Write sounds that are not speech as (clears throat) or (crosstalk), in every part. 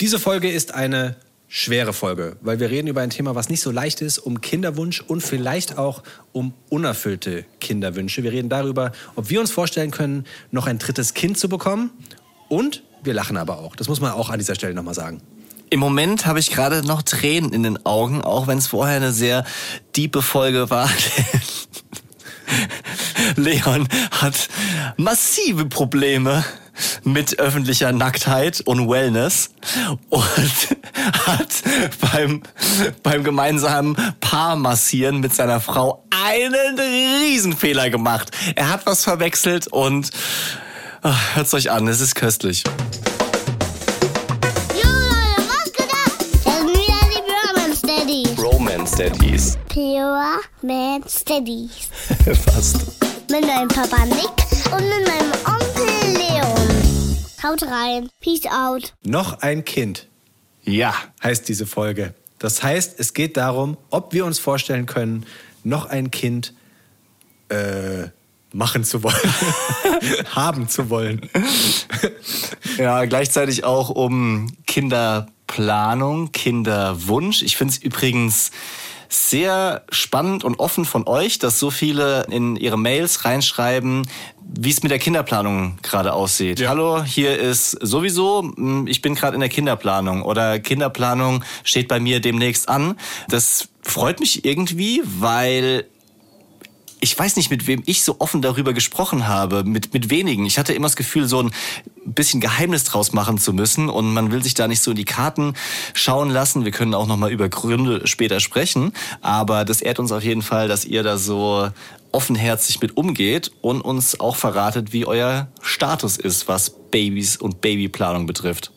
Diese Folge ist eine schwere Folge, weil wir reden über ein Thema, was nicht so leicht ist, um Kinderwunsch und vielleicht auch um unerfüllte Kinderwünsche. Wir reden darüber, ob wir uns vorstellen können, noch ein drittes Kind zu bekommen und wir lachen aber auch. Das muss man auch an dieser Stelle nochmal sagen. Im Moment habe ich gerade noch Tränen in den Augen, auch wenn es vorher eine sehr diepe Folge war. (laughs) Leon hat massive Probleme mit öffentlicher Nacktheit und Wellness und (laughs) hat beim, beim gemeinsamen Paarmassieren mit seiner Frau einen Riesenfehler gemacht. Er hat was verwechselt und ach, hört's euch an, es ist köstlich. Daddies. Pure Man Steadies. (laughs) Fast. Mit meinem Papa Nick und mit meinem Onkel Leon. Haut rein. Peace out. Noch ein Kind Ja. heißt diese Folge. Das heißt, es geht darum, ob wir uns vorstellen können, noch ein Kind äh, machen zu wollen, (laughs) haben zu wollen. (laughs) Ja, gleichzeitig auch um Kinderplanung, Kinderwunsch. Ich finde es übrigens sehr spannend und offen von euch, dass so viele in ihre Mails reinschreiben, wie es mit der Kinderplanung gerade aussieht. Ja. Hallo, hier ist sowieso, mm, ich bin gerade in der Kinderplanung oder Kinderplanung steht bei mir demnächst an. Das freut mich irgendwie, weil ich weiß nicht, mit wem ich so offen darüber gesprochen habe, mit, mit wenigen. Ich hatte immer das Gefühl, so ein bisschen Geheimnis draus machen zu müssen und man will sich da nicht so in die Karten schauen lassen. Wir können auch nochmal über Gründe später sprechen, aber das ehrt uns auf jeden Fall, dass ihr da so offenherzig mit umgeht und uns auch verratet, wie euer Status ist, was Babys und Babyplanung betrifft.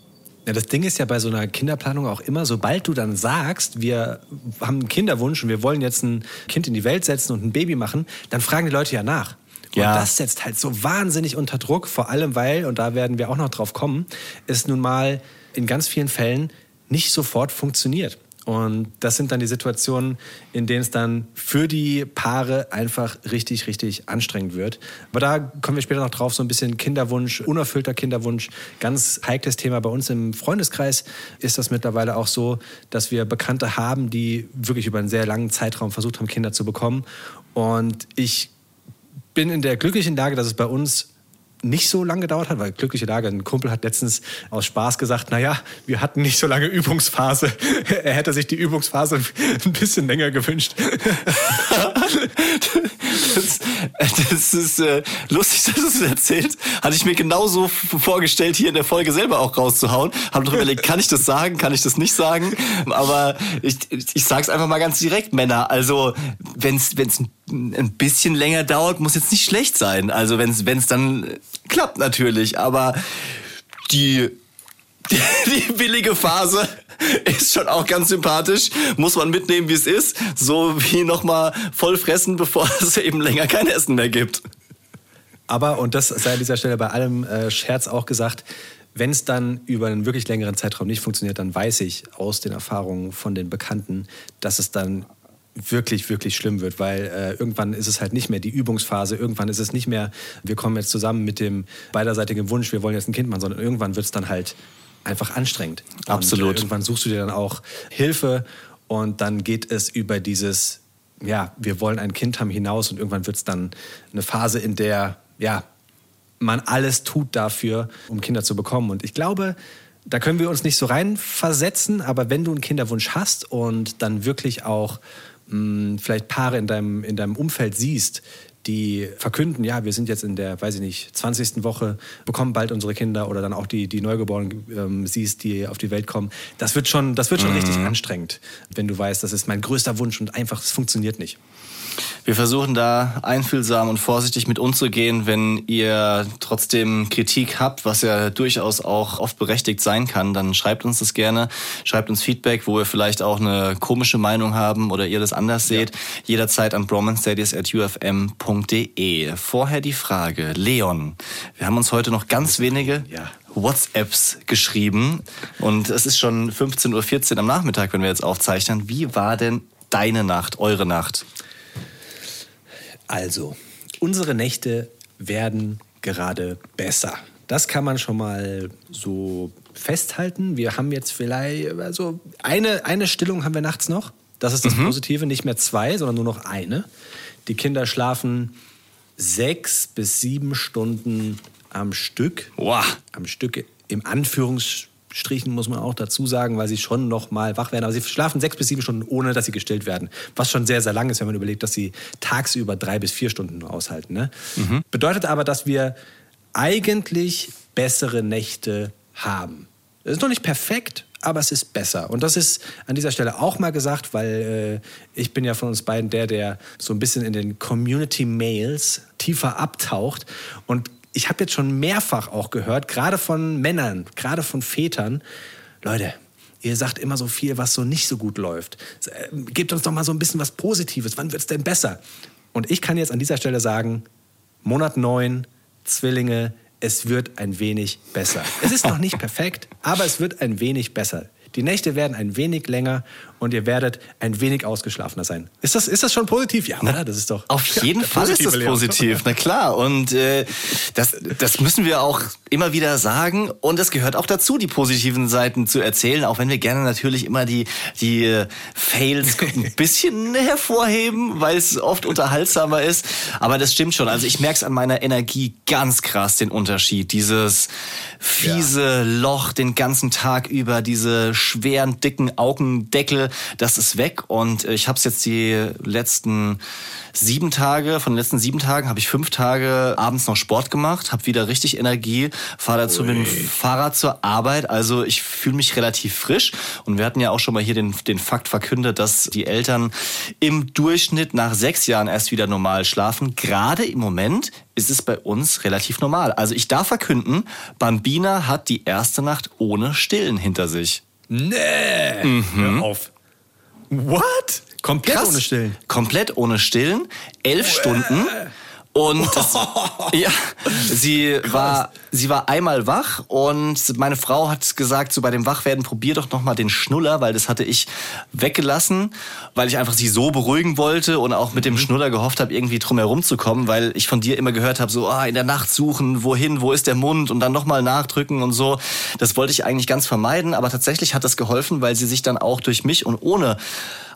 Ja, das Ding ist ja bei so einer Kinderplanung auch immer, sobald du dann sagst, wir haben einen Kinderwunsch und wir wollen jetzt ein Kind in die Welt setzen und ein Baby machen, dann fragen die Leute ja nach. Und Ja. das setzt halt so wahnsinnig unter Druck, vor allem weil, und da werden wir auch noch drauf kommen, es nun mal in ganz vielen Fällen nicht sofort funktioniert. Und das sind dann die Situationen, in denen es dann für die Paare einfach richtig, richtig anstrengend wird. Aber da kommen wir später noch drauf, so ein bisschen Kinderwunsch, unerfüllter Kinderwunsch. Ganz heikles Thema bei uns im Freundeskreis ist das mittlerweile auch so, dass wir Bekannte haben, die wirklich über einen sehr langen Zeitraum versucht haben, Kinder zu bekommen. Und ich bin in der glücklichen Lage, dass es bei uns nicht so lange gedauert hat, weil glückliche Lage, ein Kumpel hat letztens aus Spaß gesagt, naja, wir hatten nicht so lange Übungsphase. (laughs) Er hätte sich die Übungsphase (laughs) ein bisschen länger gewünscht. (laughs) Das, das ist äh, lustig, dass du es erzählt. Hatte ich mir genauso vorgestellt, hier in der Folge selber auch rauszuhauen. Habe drüber überlegt, kann ich das sagen, kann ich das nicht sagen? Aber ich, ich sag's einfach mal ganz direkt, Männer. Also, wenn es ein bisschen länger dauert, muss jetzt nicht schlecht sein. Also, wenn es dann klappt natürlich. Aber die (laughs) die, billige Phase ist schon auch ganz sympathisch. Muss man mitnehmen, wie es ist. So wie nochmal voll fressen, bevor (laughs) es eben länger kein Essen mehr gibt. Aber, und das sei an dieser Stelle bei allem äh, Scherz auch gesagt, wenn es dann über einen wirklich längeren Zeitraum nicht funktioniert, dann weiß ich aus den Erfahrungen von den Bekannten, dass es dann wirklich, wirklich schlimm wird, weil äh, irgendwann ist es halt nicht mehr die Übungsphase, irgendwann ist es nicht mehr, wir kommen jetzt zusammen mit dem beiderseitigen Wunsch, wir wollen jetzt ein Kind machen, sondern irgendwann wird es dann halt einfach anstrengend. Absolut. Und, äh, irgendwann suchst du dir dann auch Hilfe und dann geht es über dieses, ja, wir wollen ein Kind haben hinaus und irgendwann wird es dann eine Phase, in der, ja, man alles tut dafür, um Kinder zu bekommen. Und ich glaube, da können wir uns nicht so reinversetzen, aber wenn du einen Kinderwunsch hast und dann wirklich auch mh, vielleicht Paare in deinem, in deinem Umfeld siehst, die verkünden, ja, wir sind jetzt in der, weiß ich nicht, 20. Woche, bekommen bald unsere Kinder oder dann auch die, die Neugeborenen ähm, siehst, die auf die Welt kommen. Das wird schon, das wird schon richtig anstrengend, wenn du weißt, das ist mein größter Wunsch und einfach, es funktioniert nicht. Wir versuchen da einfühlsam und vorsichtig mit umzugehen, wenn ihr trotzdem Kritik habt, was ja durchaus auch oft berechtigt sein kann, dann schreibt uns das gerne, schreibt uns Feedback, wo wir vielleicht auch eine komische Meinung haben oder ihr das anders seht, jederzeit an bromanstudies.ufm.de. Vorher die Frage, Leon, wir haben uns heute noch ganz wenige Ja. WhatsApps geschrieben und es ist schon 15.14 Uhr am Nachmittag, wenn wir jetzt aufzeichnen. Wie war denn deine Nacht, eure Nacht? Also, unsere Nächte werden gerade besser. Das kann man schon mal so festhalten. Wir haben jetzt vielleicht, also eine, eine Stillung haben wir nachts noch. Das ist das Mhm. Positive, nicht mehr zwei, sondern nur noch eine. Die Kinder schlafen sechs bis sieben Stunden am Stück. Boah. Am Stück im Anführungsstrichen muss man auch dazu sagen, weil sie schon noch mal wach werden. Aber sie schlafen sechs bis sieben Stunden, ohne dass sie gestillt werden. Was schon sehr, sehr lang ist, wenn man überlegt, dass sie tagsüber drei bis vier Stunden nur aushalten. Ne? Bedeutet aber, dass wir eigentlich bessere Nächte haben. Es ist noch nicht perfekt, aber es ist besser. Und das ist an dieser Stelle auch mal gesagt, weil äh, ich bin ja von uns beiden der, der so ein bisschen in den Community Mails tiefer abtaucht. Und ich habe jetzt schon mehrfach auch gehört, gerade von Männern, gerade von Vätern, Leute, ihr sagt immer so viel, was so nicht so gut läuft. Äh, Gebt uns doch mal so ein bisschen was Positives. Wann wird es denn besser? Und ich kann jetzt an dieser Stelle sagen, Monat 9, Zwillinge, es wird ein wenig besser. Es ist noch nicht perfekt, aber es wird ein wenig besser. Die Nächte werden ein wenig länger und ihr werdet ein wenig ausgeschlafener sein. Ist das, ist das schon positiv? Ja, oder? Das ist doch. Auf jeden der Fall ist das positiv, na klar. Und äh, das, das müssen wir auch immer wieder sagen. Und es gehört auch dazu, die positiven Seiten zu erzählen, auch wenn wir gerne natürlich immer die, die äh, Fails (laughs) ein bisschen hervorheben, weil es oft unterhaltsamer ist. Aber das stimmt schon. Also ich merke es an meiner Energie ganz krass, den Unterschied. Dieses fiese Loch den ganzen Tag über, diese schweren, dicken Augendeckel, das ist weg. Und äh, ich habe es jetzt die letzten sieben Tage, von den letzten sieben Tagen habe ich fünf Tage abends noch Sport gemacht, habe wieder richtig Energie, fahre dazu mit dem Fahrrad zur Arbeit. Also ich fühle mich relativ frisch. Und wir hatten ja auch schon mal hier den, den Fakt verkündet, dass die Eltern im Durchschnitt nach sechs Jahren erst wieder normal schlafen. Gerade im Moment ist es bei uns relativ normal. Also ich darf verkünden, Bambina hat die erste Nacht ohne Stillen hinter sich. Nee! Hör auf. What? Komplett Krass. ohne Stillen. Komplett ohne Stillen. Elf Stunden. Und das, (laughs) ja, sie war, sie war einmal wach und meine Frau hat gesagt, so bei dem Wachwerden probier doch noch mal den Schnuller, weil das hatte ich weggelassen, weil ich einfach sie so beruhigen wollte und auch mit dem Schnuller gehofft habe, irgendwie drum herum zu kommen, weil ich von dir immer gehört habe, so ah, in der Nacht suchen, wohin, wo ist der Mund und dann noch mal nachdrücken und so. Das wollte ich eigentlich ganz vermeiden, aber tatsächlich hat das geholfen, weil sie sich dann auch durch mich und ohne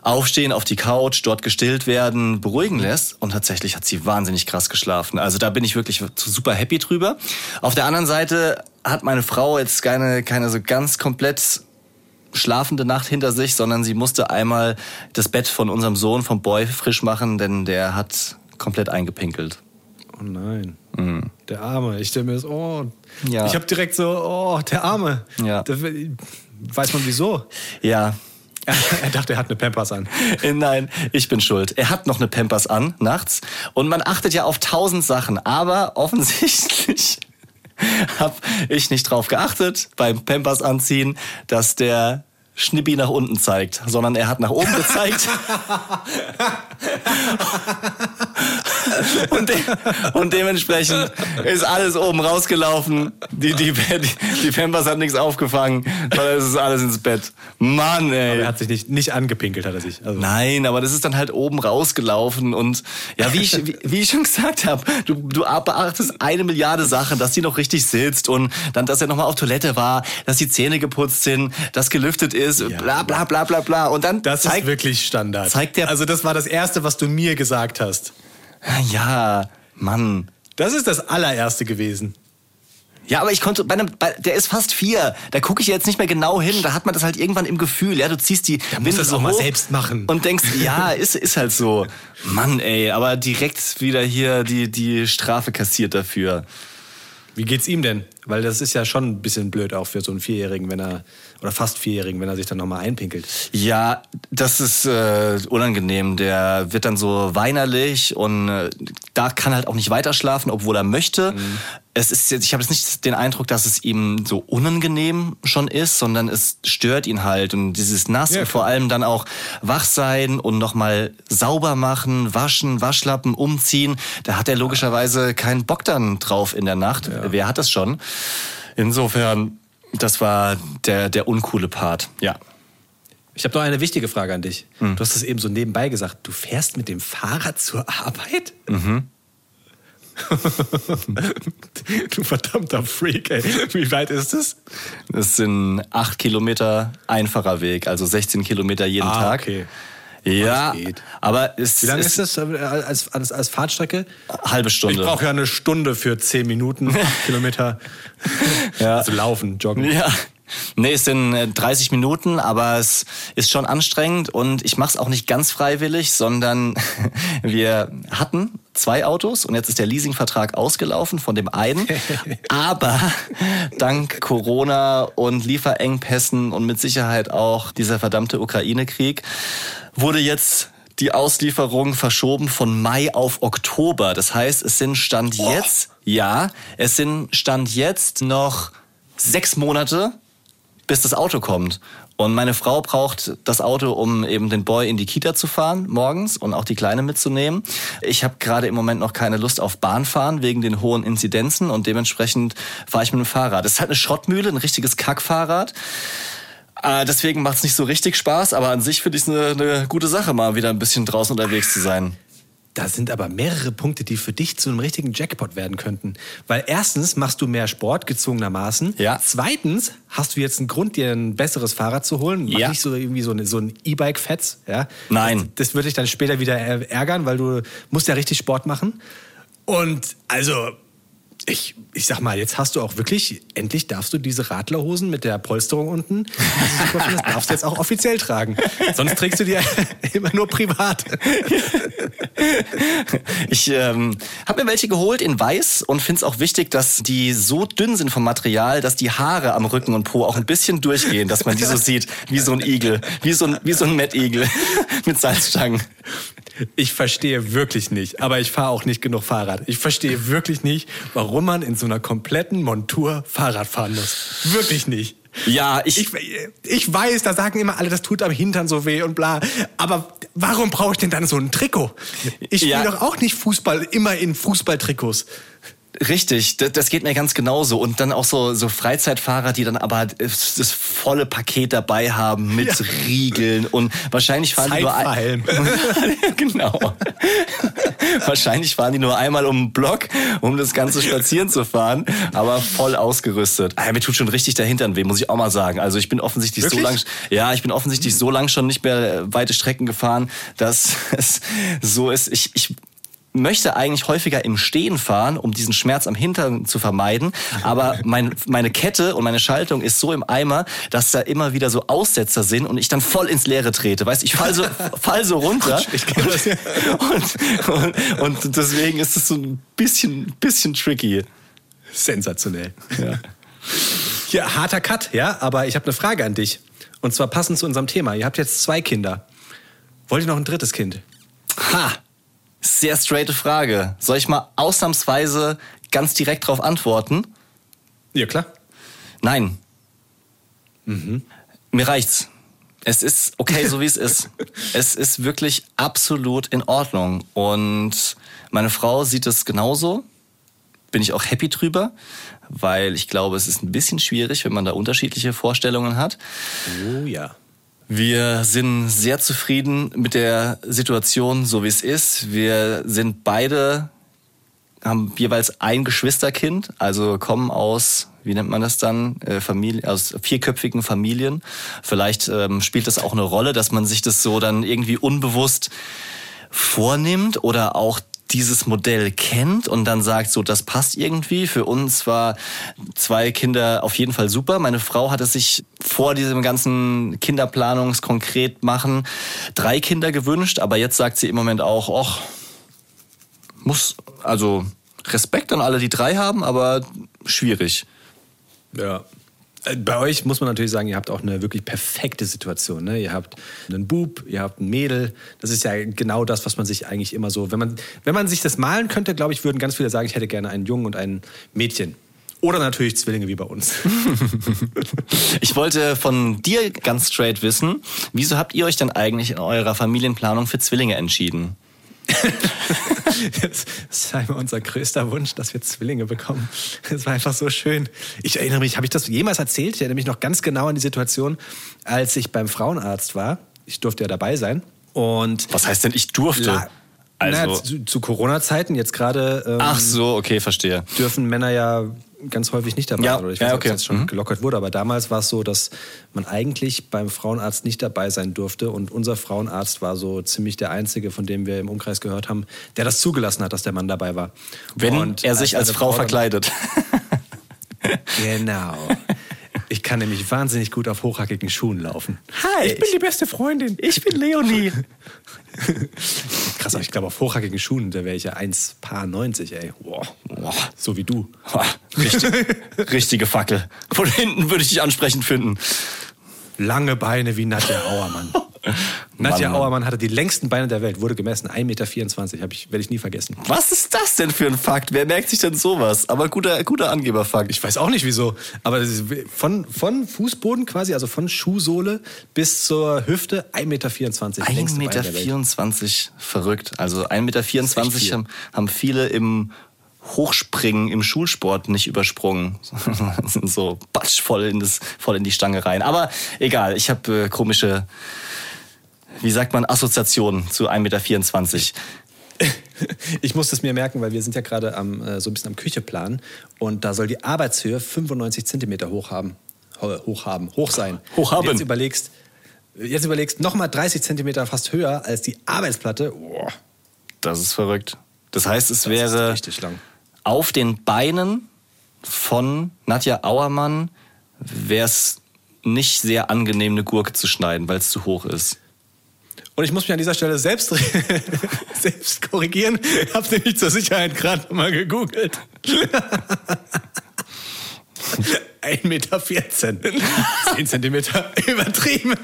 Aufstehen auf die Couch, dort gestillt werden, beruhigen lässt. Und tatsächlich hat sie wahnsinnig krass geschlafen. Also da bin ich wirklich super happy drüber. Auf der anderen Seite hat meine Frau jetzt keine, keine so ganz komplett schlafende Nacht hinter sich, sondern sie musste einmal das Bett von unserem Sohn, vom Boy, frisch machen, denn der hat komplett eingepinkelt. Oh nein. Der Arme. Ich stelle mir das, oh. Ja. Ich habe direkt so, oh, der Arme. Ja. Da, weiß man wieso? Ja, (laughs) er dachte, er hat eine Pampers an. Äh, Nein, ich bin schuld. Er hat noch eine Pampers an nachts und man achtet ja auf tausend Sachen, aber offensichtlich (laughs) habe ich nicht drauf geachtet beim Pampers anziehen, dass der Schnippi nach unten zeigt, sondern er hat nach oben gezeigt. (laughs) und, de und dementsprechend ist alles oben rausgelaufen. Die, die, die, Pampers hat nichts aufgefangen, sondern es ist alles ins Bett. Mann, ey. Aber er hat sich nicht, nicht angepinkelt, hat er sich. Also, Nein, aber das ist dann halt oben rausgelaufen und ja, wie ich, wie, wie ich schon gesagt habe, du, du beachtest eine Milliarde Sachen, dass die noch richtig sitzt und dann, dass er nochmal auf Toilette war, dass die Zähne geputzt sind, dass gelüftet ist, bla bla bla bla bla und dann das ist zeigt, wirklich Standard. zeigt der- also das war das Erste, was du mir gesagt hast. ja, Mann. Das ist das allererste gewesen. Ja, aber ich konnte, bei einem, bei, der ist fast vier. Da gucke ich jetzt nicht mehr genau hin. Da hat man das halt irgendwann im Gefühl. Ja, du ziehst die Da musst du es auch mal selbst machen. Und denkst, ja, (laughs) ist, ist halt so. Mann, ey, aber direkt wieder hier die, die Strafe kassiert dafür. Wie geht's ihm denn? Weil das ist ja schon ein bisschen blöd auch für so einen Vierjährigen, wenn er, oder fast Vierjährigen, wenn er sich dann nochmal einpinkelt. Ja, das ist äh, unangenehm. Der wird dann so weinerlich und äh, da kann halt auch nicht weiter schlafen, obwohl er möchte. Mhm. Es ist jetzt, ich habe jetzt nicht den Eindruck, dass es ihm so unangenehm schon ist, sondern es stört ihn halt und dieses Nass Ja, und vor allem dann auch wach sein und nochmal sauber machen, waschen, Waschlappen, umziehen. Da hat er logischerweise keinen Bock dann drauf in der Nacht. Wer hat das schon? Insofern, das war der, der uncoole Part. Ja. Ich habe noch eine wichtige Frage an dich. Hm. Du hast es eben so nebenbei gesagt. Du fährst mit dem Fahrrad zur Arbeit? (laughs) du verdammter Freak, ey. Wie weit ist es? Das sind acht Kilometer einfacher Weg, also 16 Kilometer jeden Ah, Tag. okay. Ja, aber es Wie lange ist das äh, als, als, als Fahrtstrecke? halbe Ich Stunde. brauche ja eine Stunde für 10 Minuten, acht (laughs) Kilometer. Ja. Also laufen, joggen. Ja. Nee, es sind äh, 30 Minuten, aber es ist schon anstrengend und ich mache es auch nicht ganz freiwillig, sondern (laughs) wir hatten zwei Autos und jetzt ist der Leasingvertrag ausgelaufen von dem einen. (laughs) Aber dank Corona und Lieferengpässen und mit Sicherheit auch dieser verdammte Ukraine-Krieg wurde jetzt die Auslieferung verschoben von Mai auf Oktober. Das heißt, es sind Stand jetzt, ja, es sind Stand jetzt noch sechs Monate, bis das Auto kommt. Und meine Frau braucht das Auto, um eben den Boy in die Kita zu fahren morgens und auch die Kleine mitzunehmen. Ich habe gerade im Moment noch keine Lust auf Bahnfahren wegen den hohen Inzidenzen und dementsprechend fahre ich mit dem Fahrrad. Das ist halt eine Schrottmühle, ein richtiges Kackfahrrad. Äh, deswegen macht es nicht so richtig Spaß, aber an sich finde ich es eine, eine gute Sache, mal wieder ein bisschen draußen unterwegs zu sein. Da sind aber mehrere Punkte, die für dich zu einem richtigen Jackpot werden könnten. Weil erstens machst du mehr Sport, gezwungenermaßen. Ja. Zweitens hast du jetzt einen Grund, dir ein besseres Fahrrad zu holen. Mach Ja. nicht so irgendwie so, eine, so ein E-Bike-Fetz. Ja? Nein. Das, das würde dich dann später wieder ärgern, weil du musst ja richtig Sport machen. Und also, ich, ich sag mal, jetzt hast du auch wirklich, endlich darfst du diese Radlerhosen mit der Polsterung unten, du super findest, darfst du jetzt auch offiziell tragen. Sonst trägst du die (laughs) immer nur privat. Ich ähm, habe mir welche geholt in weiß und finde es auch wichtig, dass die so dünn sind vom Material, dass die Haare am Rücken und Po auch ein bisschen durchgehen, dass man die so (laughs) sieht, wie so ein Igel, wie so ein, wie so ein Mettigel (laughs) mit Salzstangen. Ich verstehe wirklich nicht, aber ich fahre auch nicht genug Fahrrad. Ich verstehe wirklich nicht, warum man in so einer kompletten Montur Fahrrad fahren muss. Wirklich nicht. Ja, ich, Ich, ich weiß, da sagen immer alle, das tut am Hintern so weh und bla. Aber warum brauche ich denn dann so ein Trikot? Ich spiele Ja. doch auch nicht Fußball immer in Fußballtrikots. Richtig, das, geht mir ganz genauso. Und dann auch so, so Freizeitfahrer, die dann aber das, das volle Paket dabei haben mit Ja. Riegeln und wahrscheinlich fahren die nur ein, Zeitverhelm. (laughs) genau. (laughs) wahrscheinlich fahren die nur einmal um den Block, um das ganze spazieren zu fahren, aber voll ausgerüstet. Ah, mir tut schon richtig der Hintern weh, muss ich auch mal sagen. Also ich bin offensichtlich so Wirklich? lang, ja, ich bin offensichtlich so lang schon nicht mehr weite Strecken gefahren, dass (laughs) es so ist. Ich, ich möchte eigentlich häufiger im Stehen fahren, um diesen Schmerz am Hintern zu vermeiden. Aber mein, meine Kette und meine Schaltung ist so im Eimer, dass da immer wieder so Aussetzer sind und ich dann voll ins Leere trete. Weißt, ich fall so, (laughs) fall so runter. Ja. und, und, und deswegen ist es so ein bisschen, bisschen tricky. Sensationell. Ja. Ja, harter Cut, ja, aber ich habe eine Frage an dich. Und zwar passend zu unserem Thema. Ihr habt jetzt zwei Kinder. Wollt ihr noch ein drittes Kind? Ha! Sehr straighte Frage. Soll ich mal ausnahmsweise ganz direkt darauf antworten? Ja, klar. Nein. Mir reicht's. Es ist okay, so wie es ist. (laughs) Es ist wirklich absolut in Ordnung. Und meine Frau sieht es genauso. Bin ich auch happy drüber, weil ich glaube, es ist ein bisschen schwierig, wenn man da unterschiedliche Vorstellungen hat. Oh ja. Wir sind sehr zufrieden mit der Situation, so wie es ist. Wir sind beide, haben jeweils ein Geschwisterkind, also kommen aus, wie nennt man das dann, äh, Familie, aus vierköpfigen Familien. Vielleicht ähm, spielt das auch eine Rolle, dass man sich das so dann irgendwie unbewusst vornimmt oder auch dieses Modell kennt und dann sagt, so, das passt irgendwie. Für uns war zwei Kinder auf jeden Fall super. Meine Frau hatte sich vor diesem ganzen Kinderplanungskonkret machen drei Kinder gewünscht, aber jetzt sagt sie im Moment auch, och, muss, also Respekt an alle, die drei haben, aber schwierig. Ja. Äh, Bei euch muss man natürlich sagen, ihr habt auch eine wirklich perfekte Situation. Ne? Ihr habt einen Bub, ihr habt ein Mädel. Das ist ja genau das, was man sich eigentlich immer so, wenn man, wenn man sich das malen könnte, glaube ich, würden ganz viele sagen, ich hätte gerne einen Jungen und ein Mädchen. Oder natürlich Zwillinge wie bei uns. (laughs) Ich wollte von dir ganz straight wissen, wieso habt ihr euch denn eigentlich in eurer Familienplanung für Zwillinge entschieden? Das war immer unser größter Wunsch, dass wir Zwillinge bekommen. Das war einfach so schön. Ich erinnere mich, habe ich das jemals erzählt? Ich erinnere mich noch ganz genau an die Situation, als ich beim Frauenarzt war. Ich durfte ja dabei sein. Und Was heißt denn, ich durfte? La Also, naja, zu, zu Corona-Zeiten jetzt gerade ähm, ach so, okay, verstehe. dürfen Männer ja ganz häufig nicht dabei Ja, sein. Oder ich ja, weiß nicht, okay. ob das jetzt schon Mhm. gelockert wurde, aber damals war es so, dass man eigentlich beim Frauenarzt nicht dabei sein durfte. Und unser Frauenarzt war so ziemlich der Einzige, von dem wir im Umkreis gehört haben, der das zugelassen hat, dass der Mann dabei war. Wenn Und er sich als eine Frau dann- verkleidet. (laughs) (laughs) Genau. Ich kann nämlich wahnsinnig gut auf hochhackigen Schuhen laufen. Hi, ich bin die beste Freundin. Ich bin Leonie. (laughs) Krass, aber ich glaube, auf hochhackigen Schuhen, da wäre ich ja 1 Paar 90, ey. Boah. So wie du. Richtig, (laughs) richtige Fackel. Von hinten würde ich dich ansprechend finden. Lange Beine wie Nadja Auermann. (laughs) Nadja Mann. Auermann hatte die längsten Beine der Welt, wurde gemessen, 1,24 Meter, ich, werde ich nie vergessen. Was ist das denn für ein Fakt? Wer merkt sich denn sowas? Aber guter, guter Angeberfakt. Ich weiß auch nicht wieso, aber das ist von, von Fußboden quasi, also von Schuhsohle bis zur Hüfte 1,24 Meter. 1,24 längste Beine Meter, verrückt. Also 1,24 Meter haben, haben viele im Hochspringen im Schulsport nicht übersprungen. (laughs) Sind so batsch voll in, das, voll in die Stange rein. Aber egal, ich habe äh, komische, wie sagt man, Assoziationen zu 1,24 Meter. (laughs) Ich muss das mir merken, weil wir sind ja gerade am, äh, so ein bisschen am Kücheplan und da soll die Arbeitshöhe 95 Zentimeter hoch haben. Ho- Hoch haben, hoch sein. Hoch haben. Und Jetzt überlegst, jetzt überlegst nochmal 30 Zentimeter fast höher als die Arbeitsplatte. Boah, Das ist verrückt. Das heißt, es das wäre ist richtig lang. Auf den Beinen von Nadja Auermann wäre es nicht sehr angenehm, eine Gurke zu schneiden, weil es zu hoch ist. Und ich muss mich an dieser Stelle selbst, (laughs) selbst korrigieren. Ich habe nämlich zur Sicherheit gerade mal gegoogelt. (laughs) 1,14 Meter. 10 (laughs) Zentimeter übertrieben.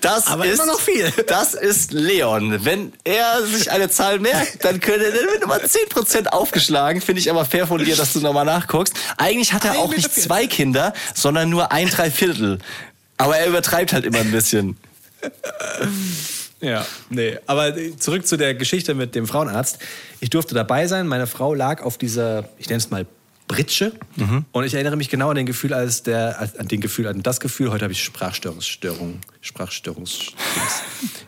Das Aber ist immer noch viel. Das ist Leon. Wenn er sich eine Zahl merkt, dann könnte er mit Nummer 10% aufgeschlagen. Finde ich aber fair von dir, dass du nochmal nachguckst. Eigentlich hat er auch nicht 1,14. zwei Kinder, sondern nur ein Dreiviertel. Aber er übertreibt halt immer ein bisschen. Ja, nee. Aber zurück zu der Geschichte mit dem Frauenarzt. Ich durfte dabei sein. Meine Frau lag auf dieser, ich nenne es mal Britsche. Und ich erinnere mich genau an den Gefühl, als der, als- an den Gefühl, an das Gefühl. Heute habe ich Sprachstörungsstörung, Sprachstörungs.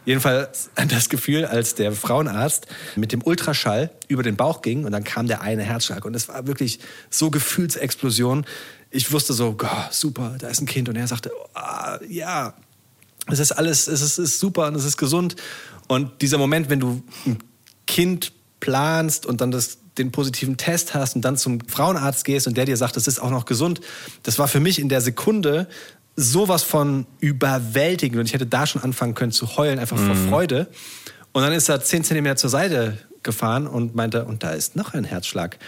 Jedenfalls an das Gefühl, als der Frauenarzt mit dem Ultraschall über den Bauch ging und dann kam der eine Herzschlag und es war wirklich so Gefühlsexplosion. Ich wusste so, "Gah, super, da ist ein Kind und er sagte, ah, ja, es ist alles, es ist, ist super und es ist gesund. Und dieser Moment, wenn du ein Kind planst und dann das, den positiven Test hast und dann zum Frauenarzt gehst und der dir sagt, es ist auch noch gesund, das war für mich in der Sekunde sowas von überwältigend und ich hätte da schon anfangen können zu heulen, einfach vor Freude. Und dann ist er zehn Zentimeter zur Seite gefahren und meinte, und da ist noch ein Herzschlag.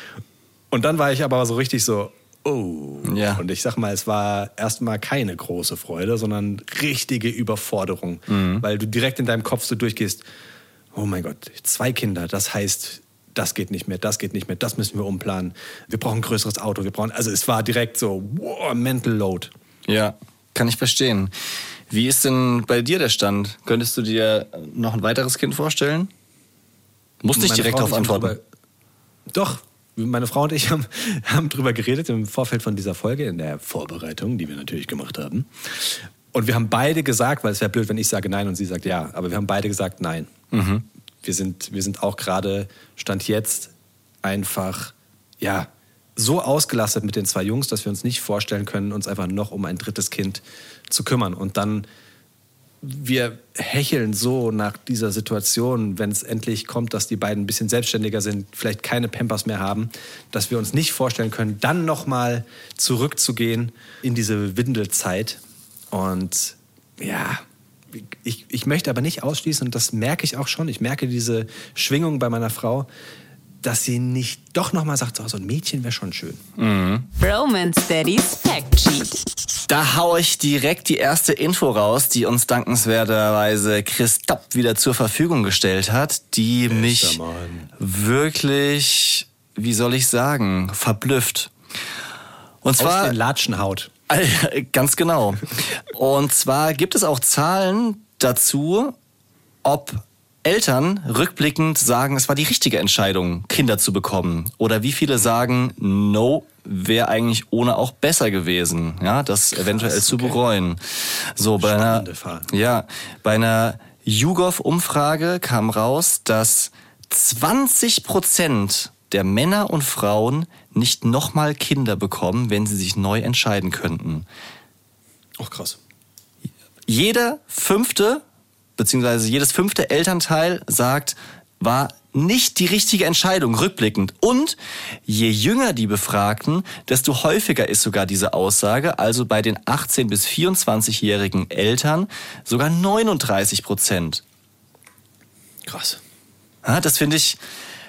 Und dann war ich aber so richtig so, oh. Ja. Und ich sag mal, es war erstmal keine große Freude, sondern richtige Überforderung, weil du direkt in deinem Kopf so durchgehst, oh mein Gott, zwei Kinder, das heißt, das geht nicht mehr, das geht nicht mehr, das müssen wir umplanen. Wir brauchen ein größeres Auto, wir brauchen, also es war direkt so, wow, Mental Load. Ja, kann ich verstehen. Wie ist denn bei dir der Stand? Könntest du dir noch ein weiteres Kind vorstellen? Musst nicht direkt darauf antworten. Doch, meine Frau und ich haben, (laughs) haben drüber geredet im Vorfeld von dieser Folge, in der Vorbereitung, die wir natürlich gemacht haben. Und wir haben beide gesagt, weil es wäre blöd, wenn ich sage nein und sie sagt ja, aber wir haben beide gesagt nein. Wir, sind, wir sind auch gerade, Stand jetzt, einfach, ja, so ausgelastet mit den zwei Jungs, dass wir uns nicht vorstellen können, uns einfach noch um ein drittes Kind zu kümmern. Und dann wir hecheln so nach dieser Situation, wenn es endlich kommt, dass die beiden ein bisschen selbstständiger sind, vielleicht keine Pampers mehr haben, dass wir uns nicht vorstellen können, dann nochmal zurückzugehen in diese Windelzeit. Und ja, ich, ich möchte aber nicht ausschließen, und das merke ich auch schon, ich merke diese Schwingung bei meiner Frau, dass sie nicht doch nochmal sagt, so, so ein Mädchen wäre schon schön. Romance Daddy's Fact Sheet. Da hau ich direkt die erste Info raus, die uns dankenswerterweise Chris Dopp wieder zur Verfügung gestellt hat, die mich Mann. wirklich, wie soll ich sagen, verblüfft. Und Aus zwar den Latschen haut. Äh, (laughs) Ganz genau. Und zwar gibt es auch Zahlen dazu, ob Eltern rückblickend sagen, es war die richtige Entscheidung, Kinder zu bekommen. Oder wie viele sagen, no, wäre eigentlich ohne auch besser gewesen, ja, das eventuell zu okay. bereuen. So, bei einer, ja, bei einer YouGov-Umfrage kam raus, dass 20 Prozent der Männer und Frauen nicht nochmal Kinder bekommen, wenn sie sich neu entscheiden könnten. Ach, krass. Jeder fünfte, beziehungsweise jedes fünfte Elternteil sagt, war nicht die richtige Entscheidung, rückblickend. Und je jünger die Befragten, desto häufiger ist sogar diese Aussage, also bei den 18- bis 24-jährigen Eltern sogar 39 Prozent. Krass. Ja, das finde ich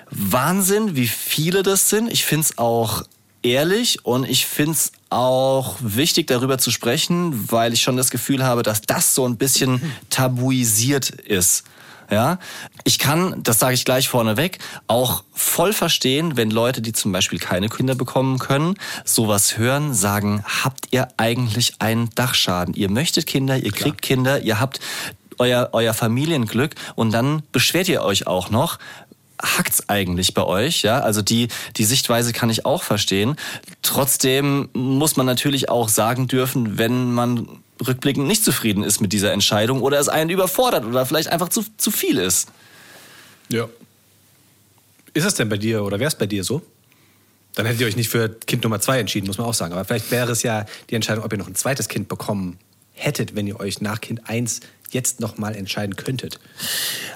Wahnsinn, wie viele das sind. Ich finde es auch ehrlich und ich finde es auch wichtig, darüber zu sprechen, weil ich schon das Gefühl habe, dass das so ein bisschen tabuisiert ist. Ja, ich kann, das sage ich gleich vorneweg, auch voll verstehen, wenn Leute, die zum Beispiel keine Kinder bekommen können, sowas hören, sagen, habt ihr eigentlich einen Dachschaden? Ihr möchtet Kinder, ihr kriegt Kinder, ihr habt euer, euer Familienglück und dann beschwert ihr euch auch noch, hackt's eigentlich bei euch, ja? Also die die Sichtweise kann ich auch verstehen. Trotzdem muss man natürlich auch sagen dürfen, wenn man rückblickend nicht zufrieden ist mit dieser Entscheidung oder es einen überfordert oder vielleicht einfach zu, zu viel ist. Ja. Ist es denn bei dir oder wäre es bei dir so? Dann hättet ihr euch nicht für Kind Nummer zwei entschieden, muss man auch sagen. Aber vielleicht wäre es ja die Entscheidung, ob ihr noch ein zweites Kind bekommen hättet, wenn ihr euch nach Kind eins jetzt noch mal entscheiden könntet.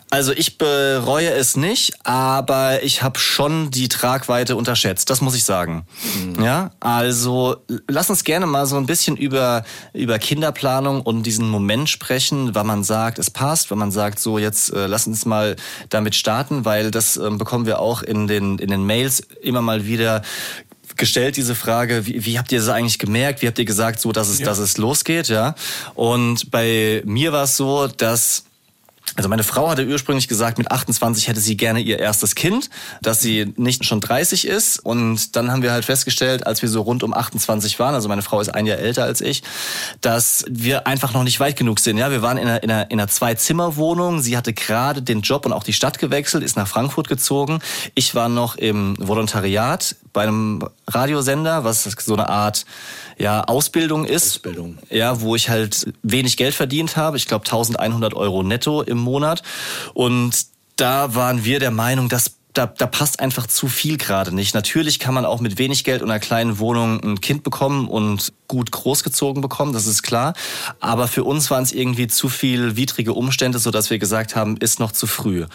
Also ich bereue es nicht, aber ich habe schon die Tragweite unterschätzt. Das muss ich sagen. Ja, also lass uns gerne mal so ein bisschen über über Kinderplanung und diesen Moment sprechen, wann man sagt, es passt, wenn man sagt, so jetzt äh, lass uns mal damit starten, weil das ähm, bekommen wir auch in den in den Mails immer mal wieder gestellt diese Frage, wie, wie habt ihr das eigentlich gemerkt? Wie habt ihr gesagt, so dass es, dass es losgeht, ja? Und bei mir war es so, dass also meine Frau hatte ursprünglich gesagt, mit 28 hätte sie gerne ihr erstes Kind, dass sie nicht schon 30 ist. Und dann haben wir halt festgestellt, als wir so rund um 28 waren, also meine Frau ist ein Jahr älter als ich, dass wir einfach noch nicht weit genug sind. Ja, wir waren in einer, in einer, in einer Zwei-Zimmer-Wohnung. Sie hatte gerade den Job und auch die Stadt gewechselt, ist nach Frankfurt gezogen. Ich war noch im Volontariat bei einem Radiosender, was so eine Art ja, Ausbildung ist. Ausbildung. Ja, wo ich halt wenig Geld verdient habe. Ich glaube 1100 Euro netto im Monat. Und da waren wir der Meinung, dass da, da passt einfach zu viel gerade nicht. Natürlich kann man auch mit wenig Geld und einer kleinen Wohnung ein Kind bekommen und gut großgezogen bekommen, das ist klar. Aber für uns waren es irgendwie zu viel widrige Umstände, so dass wir gesagt haben, ist noch zu früh.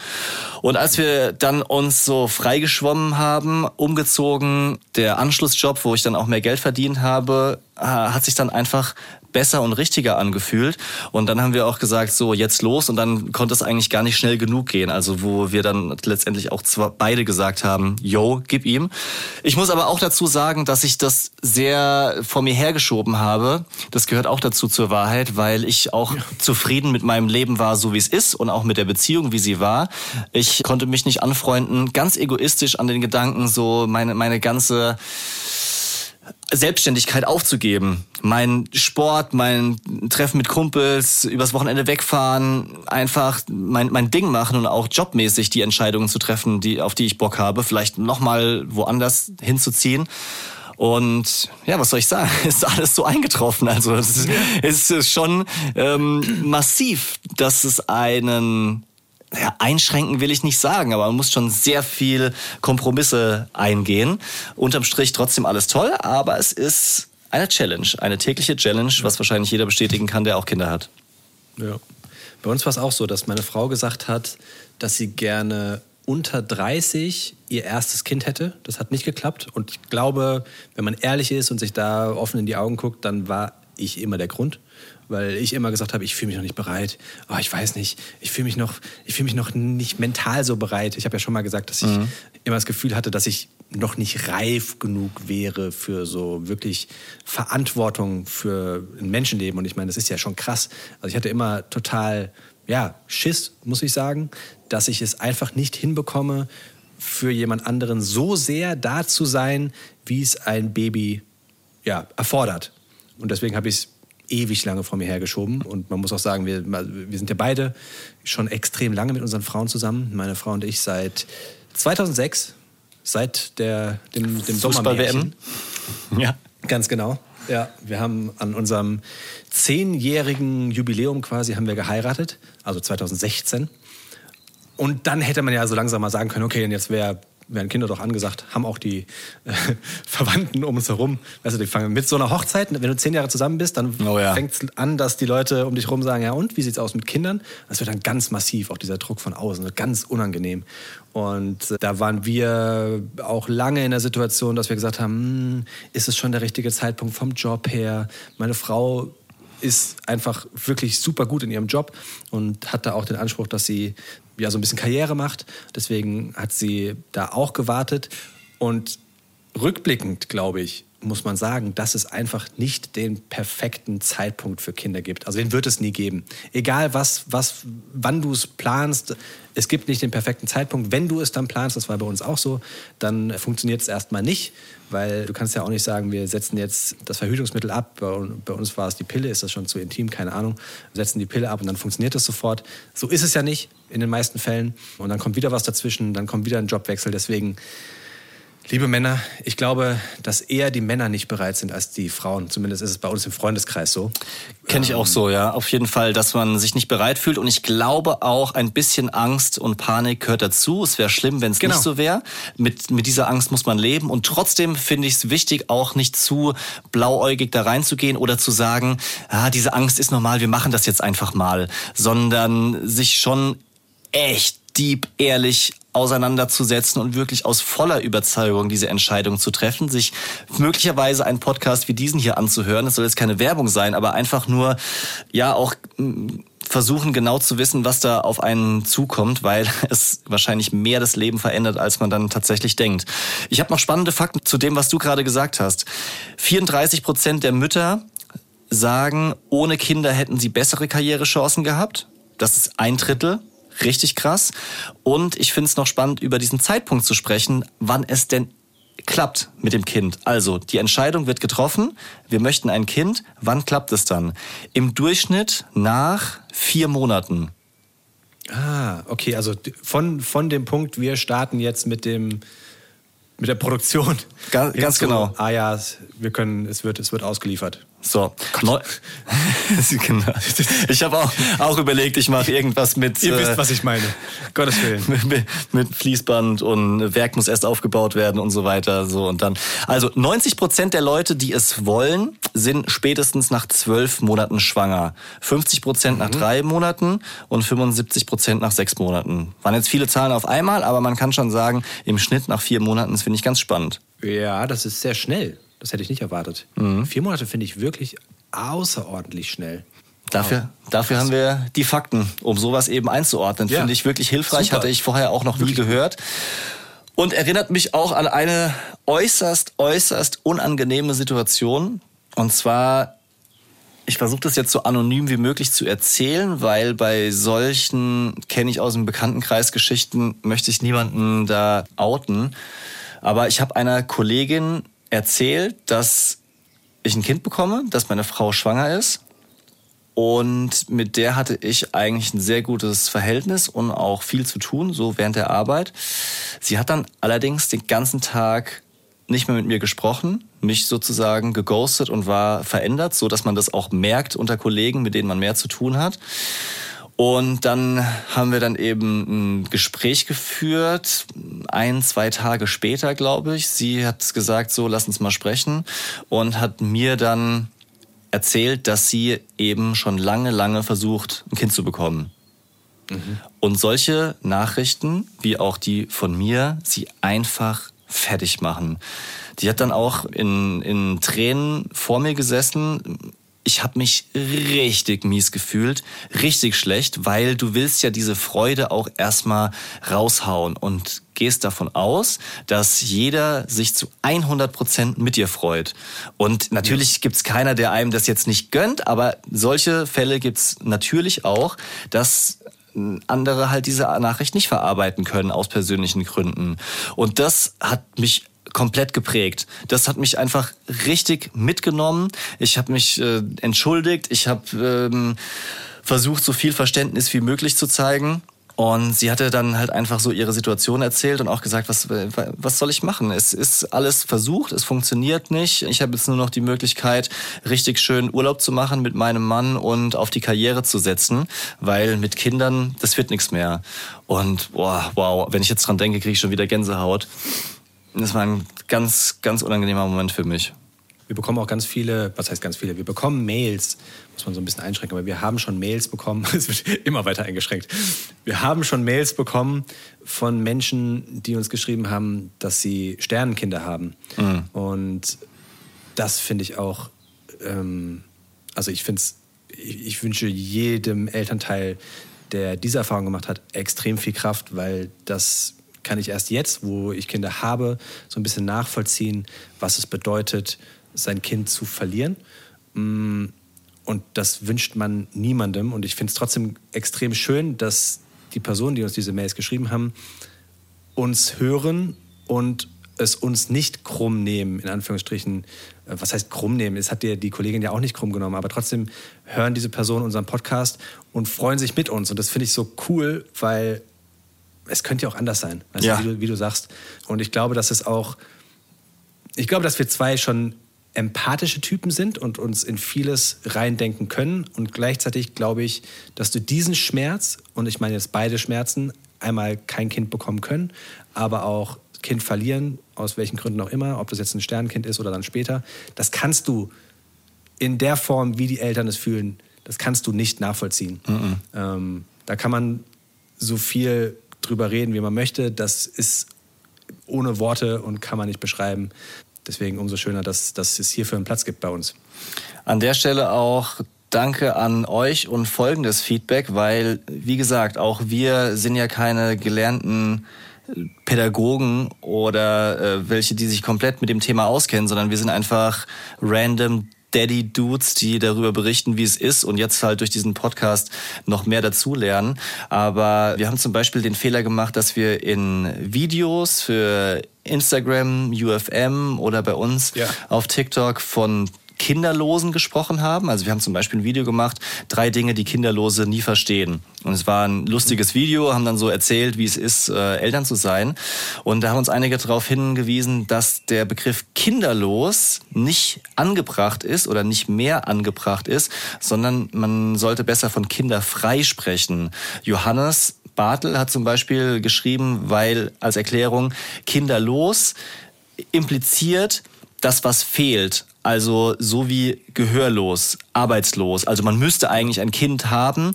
Und als wir dann uns so freigeschwommen haben, umgezogen, der Anschlussjob, wo ich dann auch mehr Geld verdient habe, hat sich dann einfach besser und richtiger angefühlt. Und dann haben wir auch gesagt, so jetzt los. Und dann konnte es eigentlich gar nicht schnell genug gehen. Also wo wir dann letztendlich auch beide gesagt haben, yo, gib ihm. Ich muss aber auch dazu sagen, dass ich das sehr vor mir hergeschoben habe. Das gehört auch dazu zur Wahrheit, weil ich auch zufrieden mit meinem Leben war, so wie es ist und auch mit der Beziehung, wie sie war. Ich konnte mich nicht anfreunden, ganz egoistisch an den Gedanken, so meine, meine ganze Selbstständigkeit aufzugeben. Mein Sport, mein Treffen mit Kumpels, übers Wochenende wegfahren, einfach mein, mein Ding machen und auch jobmäßig die Entscheidungen zu treffen, die, auf die ich Bock habe, vielleicht nochmal woanders hinzuziehen. Und ja, was soll ich sagen? (laughs) Ist alles so eingetroffen. Also es ist, ist schon ähm, massiv, dass es einen ja, einschränken will ich nicht sagen, aber man muss schon sehr viel Kompromisse eingehen. Unterm Strich trotzdem alles toll, aber es ist eine Challenge, eine tägliche Challenge, was wahrscheinlich jeder bestätigen kann, der auch Kinder hat. Ja. Bei uns war es auch so, dass meine Frau gesagt hat, dass sie gerne unter 30 ihr erstes Kind hätte. Das hat nicht geklappt. Und ich glaube, wenn man ehrlich ist und sich da offen in die Augen guckt, dann war ich immer der Grund weil ich immer gesagt habe, ich fühle mich noch nicht bereit. Oh, ich weiß nicht, ich fühle mich noch, ich fühle mich noch nicht mental so bereit. Ich habe ja schon mal gesagt, dass ich Mhm. immer das Gefühl hatte, dass ich noch nicht reif genug wäre für so wirklich Verantwortung für ein Menschenleben. Und ich meine, das ist ja schon krass. Also ich hatte immer total, ja, Schiss, muss ich sagen, dass ich es einfach nicht hinbekomme, für jemand anderen so sehr da zu sein, wie es ein Baby ja, erfordert. Und deswegen habe ich es ewig lange vor mir hergeschoben. Und man muss auch sagen, wir, wir sind ja beide schon extrem lange mit unseren Frauen zusammen. Meine Frau und ich seit 2006, seit der, dem, dem. Sommermärchen. Ja. Ganz genau. Ja, wir haben an unserem zehnjährigen Jubiläum quasi haben wir geheiratet, also 2016. Und dann hätte man ja so langsam mal sagen können, okay, und jetzt wäre werden Kinder doch angesagt, haben auch die äh, (laughs) Verwandten um uns herum. Weißt du, die fangen mit so einer Hochzeit, wenn du zehn Jahre zusammen bist, dann Oh ja. fängt es an, dass die Leute um dich herum sagen, ja und, wie sieht's aus mit Kindern? Das wird dann ganz massiv, auch dieser Druck von außen, ganz unangenehm. Und äh, da waren wir auch lange in der Situation, dass wir gesagt haben, hm, ist es schon der richtige Zeitpunkt vom Job her? Meine Frau ist einfach wirklich super gut in ihrem Job und hat da auch den Anspruch, dass sie ja so ein bisschen Karriere macht. Deswegen hat sie da auch gewartet. Und rückblickend, glaube ich, muss man sagen, dass es einfach nicht den perfekten Zeitpunkt für Kinder gibt. Also den wird es nie geben. Egal was, was, wann du es planst, es gibt nicht den perfekten Zeitpunkt. Wenn du es dann planst, das war bei uns auch so, dann funktioniert es erstmal nicht, weil du kannst ja auch nicht sagen, wir setzen jetzt das Verhütungsmittel ab. Bei, uns war es die Pille, ist das schon zu intim, keine Ahnung. Wir setzen die Pille ab und dann funktioniert das sofort. So ist es ja nicht in den meisten Fällen. Und dann kommt wieder was dazwischen, dann kommt wieder ein Jobwechsel. Deswegen Liebe Männer, ich glaube, dass eher die Männer nicht bereit sind als die Frauen. Zumindest ist es bei uns im Freundeskreis so. Kenne ich auch so, ja. Auf jeden Fall, dass man sich nicht bereit fühlt. Und ich glaube auch, ein bisschen Angst und Panik gehört dazu. Es wäre schlimm, wenn es Genau. nicht so wäre. Mit, mit dieser Angst muss man leben. Und trotzdem finde ich es wichtig, auch nicht zu blauäugig da reinzugehen oder zu sagen, ah, diese Angst ist normal, wir machen das jetzt einfach mal. Sondern sich schon echt deep, ehrlich auseinanderzusetzen und wirklich aus voller Überzeugung diese Entscheidung zu treffen, sich möglicherweise einen Podcast wie diesen hier anzuhören. Es soll jetzt keine Werbung sein, aber einfach nur, ja, auch mm, versuchen genau zu wissen, was da auf einen zukommt, weil (laughs) es wahrscheinlich mehr das Leben verändert, als man dann tatsächlich denkt. Ich habe noch spannende Fakten zu dem, was du gerade gesagt hast. 34 Prozent der Mütter sagen, ohne Kinder hätten sie bessere Karrierechancen gehabt. Das ist ein Drittel. Richtig krass. Und ich finde es noch spannend, über diesen Zeitpunkt zu sprechen, wann es denn klappt mit dem Kind. Also, die Entscheidung wird getroffen, wir möchten ein Kind, wann klappt es dann? Im Durchschnitt nach vier Monaten. Ah, okay, also von, von dem Punkt, wir starten jetzt mit dem mit der Produktion. Ga- ganz Hinzu, genau. Ah ja, wir können, es wird, es wird ausgeliefert. So. Neu (laughs) genau. Ich habe auch, auch überlegt, ich mache irgendwas mit. Ihr äh, wisst, was ich meine. Gottes Willen. (laughs) mit, mit Fließband und Werk muss erst aufgebaut werden und so weiter. So und dann. Also 90 Prozent der Leute, die es wollen, sind spätestens nach zwölf Monaten schwanger. 50 Prozent nach drei Monaten und 75 Prozent nach sechs Monaten. Waren jetzt viele Zahlen auf einmal, aber man kann schon sagen, im Schnitt nach vier Monaten, das finde ich ganz spannend. Ja, das ist sehr schnell. Das hätte ich nicht erwartet. Mhm. Vier Monate finde ich wirklich außerordentlich schnell. Dafür, dafür haben wir die Fakten, um sowas eben einzuordnen. Ja. Finde ich wirklich hilfreich, Super. hatte ich vorher auch noch nie gehört. Und erinnert mich auch an eine äußerst, äußerst unangenehme Situation. Und zwar, ich versuche das jetzt so anonym wie möglich zu erzählen, weil bei solchen, kenne ich aus dem Bekanntenkreis Geschichten, möchte ich niemanden da outen. Aber ich habe einer Kollegin erzählt, dass ich ein Kind bekomme, dass meine Frau schwanger ist. Und mit der hatte ich eigentlich ein sehr gutes Verhältnis und auch viel zu tun, so während der Arbeit. Sie hat dann allerdings den ganzen Tag nicht mehr mit mir gesprochen, mich sozusagen geghostet und war verändert, so dass man das auch merkt unter Kollegen, mit denen man mehr zu tun hat. Und dann haben wir dann eben ein Gespräch geführt, ein, zwei Tage später, glaube ich. Sie hat gesagt, so, lass uns mal sprechen und hat mir dann erzählt, dass sie eben schon lange, lange versucht, ein Kind zu bekommen. Und solche Nachrichten, wie auch die von mir, sie einfach fertig machen. Die hat dann auch in, in Tränen vor mir gesessen. Ich habe mich richtig mies gefühlt, richtig schlecht, weil du willst ja diese Freude auch erstmal raushauen und gehst davon aus, dass jeder sich zu 100 Prozent mit dir freut. Und natürlich gibt's keiner, der einem das jetzt nicht gönnt, aber solche Fälle gibt's natürlich auch, dass andere halt diese Nachricht nicht verarbeiten können aus persönlichen Gründen. Und das hat mich komplett geprägt. Das hat mich einfach richtig mitgenommen. Ich habe mich äh, entschuldigt. Ich habe ähm, versucht, so viel Verständnis wie möglich zu zeigen. Und sie hatte dann halt einfach so ihre Situation erzählt und auch gesagt, was, was soll ich machen? Es ist alles versucht, es funktioniert nicht. Ich habe jetzt nur noch die Möglichkeit, richtig schön Urlaub zu machen mit meinem Mann und auf die Karriere zu setzen, weil mit Kindern, das wird nichts mehr. Und boah, wow, wenn ich jetzt dran denke, kriege ich schon wieder Gänsehaut. Das war ein ganz, ganz unangenehmer Moment für mich. Wir bekommen auch ganz viele, was heißt ganz viele? Wir bekommen Mails, muss man so ein bisschen einschränken, aber wir haben schon Mails bekommen, (laughs) es wird immer weiter eingeschränkt. Wir haben schon Mails bekommen von Menschen, die uns geschrieben haben, dass sie Sternenkinder haben. Mhm. Und das finde ich auch, ähm, also ich finde es, ich, ich wünsche jedem Elternteil, der diese Erfahrung gemacht hat, extrem viel Kraft, weil das kann ich erst jetzt, wo ich Kinder habe, so ein bisschen nachvollziehen, was es bedeutet, sein Kind zu verlieren. Mm, und das wünscht man niemandem. Und ich finde es trotzdem extrem schön, dass die Personen, die uns diese Mails geschrieben haben, uns hören und es uns nicht krumm nehmen, in Anführungsstrichen. Äh, was heißt krumm nehmen? Es hat dir die Kollegin ja auch nicht krumm genommen, aber trotzdem hören diese Personen unseren Podcast und freuen sich mit uns. Und das finde ich so cool, weil es könnte ja auch anders sein, ja. du, wie, du, wie du sagst. Und ich glaube, dass es auch, ich glaube, dass wir zwei schon empathische Typen sind und uns in vieles reindenken können. Und gleichzeitig glaube ich, dass du diesen Schmerz, und ich meine jetzt beide Schmerzen, einmal kein Kind bekommen können, aber auch Kind verlieren, aus welchen Gründen auch immer, ob das jetzt ein Sternkind ist oder dann später, das kannst du in der Form, wie die Eltern es fühlen, das kannst du nicht nachvollziehen. Mhm. Ähm, da kann man so viel drüber reden, wie man möchte. Das ist ohne Worte und kann man nicht beschreiben. Deswegen umso schöner, dass, dass es hierfür einen Platz gibt bei uns. An der Stelle auch Danke an euch und folgendes Feedback, weil, wie gesagt, auch wir sind ja keine gelernten Pädagogen oder äh, welche, die sich komplett mit dem Thema auskennen, sondern wir sind einfach random Daddy-Dudes, die darüber berichten, wie es ist und jetzt halt durch diesen Podcast noch mehr dazulernen. Aber wir haben zum Beispiel den Fehler gemacht, dass wir in Videos für Instagram, UFM oder bei uns ja. auf TikTok von Kinderlosen gesprochen haben. Also wir haben zum Beispiel ein Video gemacht, drei Dinge, die Kinderlose nie verstehen. Und es war ein lustiges Video, haben dann so erzählt, wie es ist, äh, Eltern zu sein. Und da haben uns einige darauf hingewiesen, dass der Begriff kinderlos nicht angebracht ist oder nicht mehr angebracht ist, sondern man sollte besser von kinderfrei sprechen. Johannes Bartel hat zum Beispiel geschrieben, weil als Erklärung kinderlos impliziert, das, was fehlt. Also so wie gehörlos, arbeitslos. Also man müsste eigentlich ein Kind haben,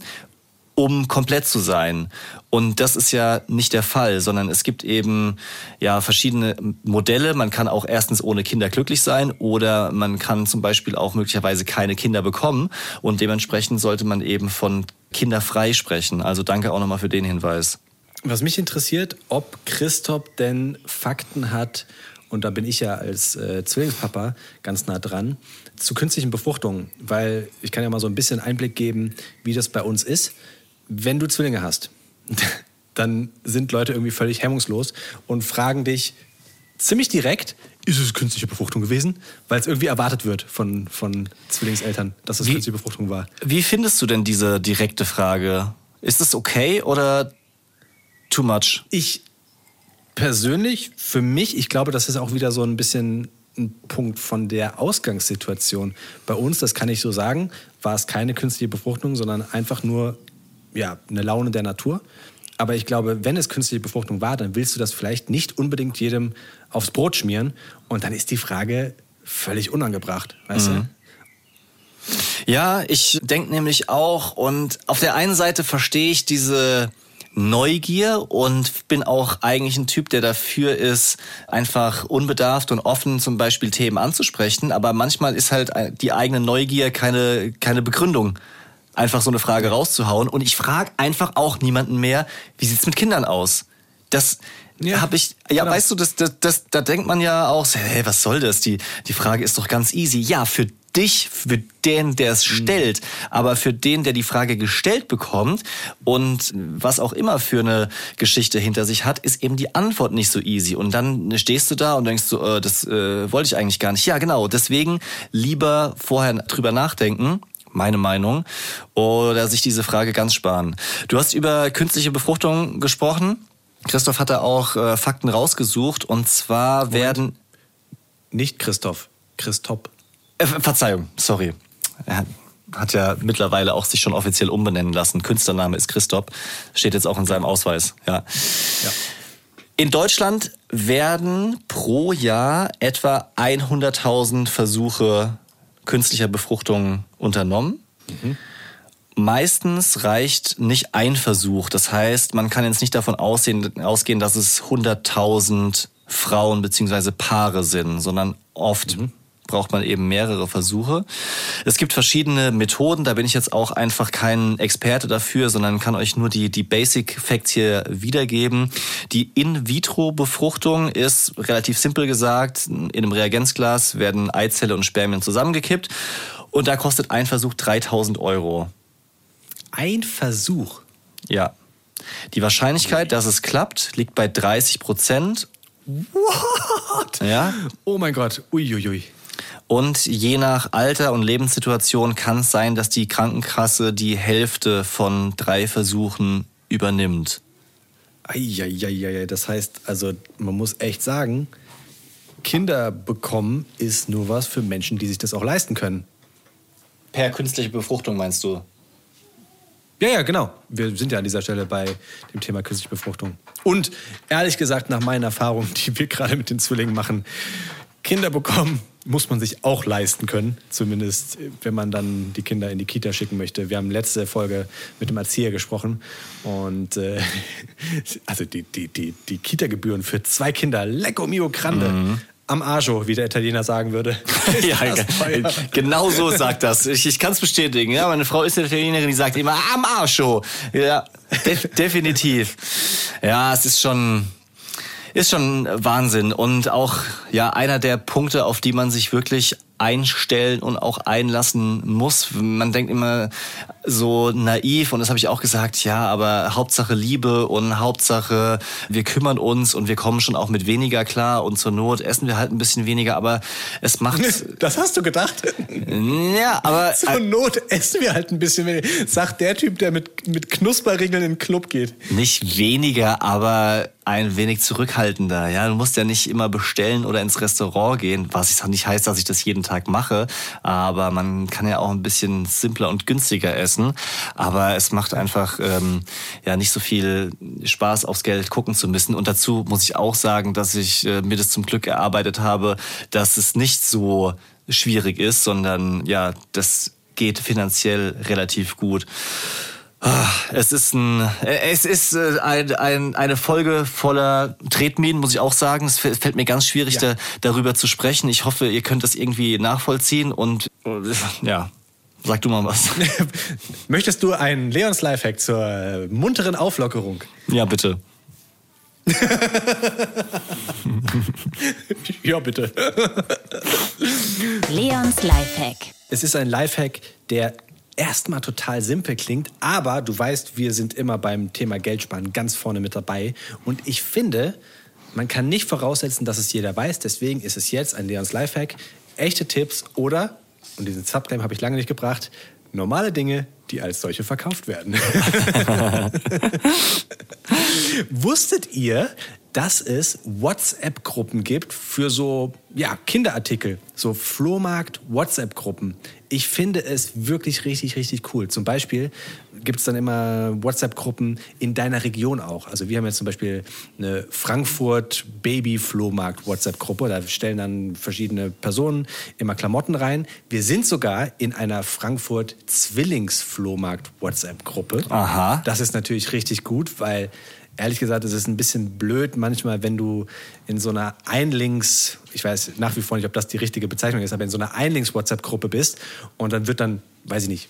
um komplett zu sein. Und das ist ja nicht der Fall, sondern es gibt eben ja verschiedene Modelle. Man kann auch erstens ohne Kinder glücklich sein oder man kann zum Beispiel auch möglicherweise keine Kinder bekommen. Und dementsprechend sollte man eben von kinderfrei sprechen. Also danke auch nochmal für den Hinweis. Was mich interessiert, ob Christoph denn Fakten hat und da bin ich ja als äh, Zwillingspapa ganz nah dran, zu künstlichen Befruchtungen. Weil ich kann ja mal so ein bisschen Einblick geben, wie das bei uns ist. Wenn du Zwillinge hast, (laughs) dann sind Leute irgendwie völlig hemmungslos und fragen dich ziemlich direkt, ist es künstliche Befruchtung gewesen? Weil es irgendwie erwartet wird von, von Zwillingseltern, dass es wie, künstliche Befruchtung war. Wie findest du denn diese direkte Frage? Ist es okay oder too much? Ich persönlich, für mich, ich glaube, das ist auch wieder so ein bisschen ein Punkt von der Ausgangssituation. Bei uns, das kann ich so sagen, war es keine künstliche Befruchtung, sondern einfach nur ja, eine Laune der Natur. Aber ich glaube, wenn es künstliche Befruchtung war, dann willst du das vielleicht nicht unbedingt jedem aufs Brot schmieren. Und dann ist die Frage völlig unangebracht, weißt mhm. du? Ja, ich denke nämlich auch, und auf der einen Seite verstehe ich diese Neugier und bin auch eigentlich ein Typ, der dafür ist, einfach unbedarft und offen zum Beispiel Themen anzusprechen. Aber manchmal ist halt die eigene Neugier keine, keine Begründung einfach so eine Frage rauszuhauen. Und ich frage einfach auch niemanden mehr, wie sieht's mit Kindern aus? Das ja, habe ich, ja, genau. weißt du, das, das, das, da denkt man ja auch, hey, was soll das? Die, die Frage ist doch ganz easy. Ja, für dich, für den, der es mhm. stellt, aber für den, der die Frage gestellt bekommt und was auch immer für eine Geschichte hinter sich hat, ist eben die Antwort nicht so easy. Und dann stehst du da und denkst so, äh, das äh, wollte ich eigentlich gar nicht. Ja, genau. Deswegen lieber vorher drüber nachdenken meine Meinung, oder sich diese Frage ganz sparen. Du hast über künstliche Befruchtung gesprochen. Christoph hat da auch äh, Fakten rausgesucht und zwar Moment. werden nicht Christoph, Christoph. Äh, Verzeihung, sorry. Er hat ja mittlerweile auch sich schon offiziell umbenennen lassen. Künstlername ist Christoph, steht jetzt auch in seinem Ausweis. Ja. ja. In Deutschland werden pro Jahr etwa 100.000 Versuche künstlicher Befruchtung unternommen. Mhm. Meistens reicht nicht ein Versuch. Das heißt, man kann jetzt nicht davon aussehen, ausgehen, dass es 100.000 Frauen beziehungsweise Paare sind, sondern oft mhm braucht man eben mehrere Versuche. Es gibt verschiedene Methoden, da bin ich jetzt auch einfach kein Experte dafür, sondern kann euch nur die, die Basic Facts hier wiedergeben. Die In-vitro-Befruchtung ist relativ simpel gesagt, in einem Reagenzglas werden Eizelle und Spermien zusammengekippt und da kostet ein Versuch 3000 Euro. Ein Versuch? Ja. Die Wahrscheinlichkeit, dass es klappt, liegt bei 30 Prozent. What? Ja. Oh mein Gott. Uiuiui. Und je nach Alter und Lebenssituation kann es sein, dass die Krankenkasse die Hälfte von drei Versuchen übernimmt. Eieieiei, das heißt, also man muss echt sagen, Kinder bekommen ist nur was für Menschen, die sich das auch leisten können. Per künstliche Befruchtung meinst du? Ja, ja, genau. Wir sind ja an dieser Stelle bei dem Thema künstliche Befruchtung. Und ehrlich gesagt, nach meinen Erfahrungen, die wir gerade mit den Zwillingen machen, Kinder bekommen muss man sich auch leisten können, zumindest wenn man dann die Kinder in die Kita schicken möchte. Wir haben letzte Folge mit dem Erzieher gesprochen und äh, (laughs) also die, die, die, die Kita-Gebühren für zwei Kinder, lecco mio grande, mhm. am Arjo, wie der Italiener sagen würde. (laughs) ja, genau so sagt das. Ich, ich kann es bestätigen. Ja, meine Frau ist eine Italienerin, die sagt immer am Arjo. Ja, def definitiv. Ja, es ist schon ist schon Wahnsinn. Und auch ja einer der Punkte, auf die man sich wirklich einstellen und auch einlassen muss. Man denkt immer so naiv und das habe ich auch gesagt, ja, aber Hauptsache Liebe und Hauptsache wir kümmern uns und wir kommen schon auch mit weniger klar und zur Not essen wir halt ein bisschen weniger, aber es macht... (laughs) Das hast du gedacht? Ja, aber... (laughs) Zur Not essen wir halt ein bisschen weniger, sagt der Typ, der mit, mit Knusperregeln in den Club geht. Nicht weniger, aber ein wenig zurückhaltender. Ja, du musst ja nicht immer bestellen oder ins Restaurant gehen, was nicht heißt, dass ich das jeden Tag mache. Aber man kann ja auch ein bisschen simpler und günstiger essen. Aber es macht einfach ähm, ja nicht so viel Spaß, aufs Geld gucken zu müssen. Und dazu muss ich auch sagen, dass ich äh, mir das zum Glück erarbeitet habe, dass es nicht so schwierig ist, sondern ja, das geht finanziell relativ gut. Ah, es ist, ein, es ist äh, ein, ein, eine Folge voller Tretminen, muss ich auch sagen. Es fällt mir ganz schwierig, ja. da, darüber zu sprechen. Ich hoffe, ihr könnt das irgendwie nachvollziehen und ja, sag du mal was. (laughs) Möchtest du einen Leons Lifehack zur munteren Auflockerung? Ja, bitte. (laughs) ja, bitte. Leons Lifehack. Es ist ein Lifehack, der erstmal total simpel klingt, aber du weißt, wir sind immer beim Thema Geldsparen ganz vorne mit dabei. Und ich finde, man kann nicht voraussetzen, dass es jeder weiß. Deswegen ist es jetzt ein Leons Lifehack. Echte Tipps oder, und diesen Subclaim habe ich lange nicht gebracht, normale Dinge, die als solche verkauft werden. (laughs) (laughs) Wusstet ihr, dass es WhatsApp-Gruppen gibt für so ja, Kinderartikel, so Flohmarkt-WhatsApp-Gruppen. Ich finde es wirklich richtig, richtig cool. Zum Beispiel gibt es dann immer WhatsApp-Gruppen in deiner Region auch. Also wir haben jetzt zum Beispiel eine Frankfurt Baby-Flohmarkt WhatsApp-Gruppe. Da stellen dann verschiedene Personen immer Klamotten rein. Wir sind sogar in einer Frankfurt Zwillings-Flohmarkt WhatsApp-Gruppe. Aha. Das ist natürlich richtig gut, weil ehrlich gesagt, es ist ein bisschen blöd manchmal, wenn du in so einer Einlinks, ich weiß nach wie vor nicht, ob das die richtige Bezeichnung ist, aber in so einer Einlinks-WhatsApp-Gruppe bist und dann wird dann, weiß ich nicht,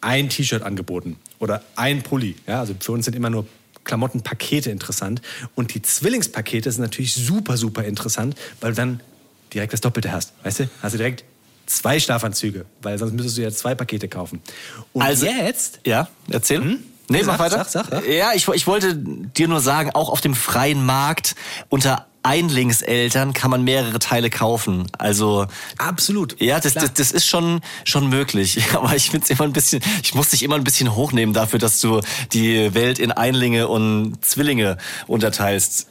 ein T-Shirt angeboten oder ein Pulli. Ja, also für uns sind immer nur Klamottenpakete interessant. Und die Zwillingspakete sind natürlich super, super interessant, weil du dann direkt das Doppelte hast. Weißt du? Hast du direkt zwei Schlafanzüge, weil sonst müsstest du ja zwei Pakete kaufen. Und also, jetzt. Ja, erzähl. Hm? Nee, sag, mach weiter. Sag, sag, ja, ich, ich wollte dir nur sagen, auch auf dem freien Markt unter Einlingseltern kann man mehrere Teile kaufen. Also Absolut. ja, das, das, das ist schon schon möglich. (laughs) Aber ich finde es immer ein bisschen, ich muss dich immer ein bisschen hochnehmen dafür, dass du die Welt in Einlinge und Zwillinge unterteilst.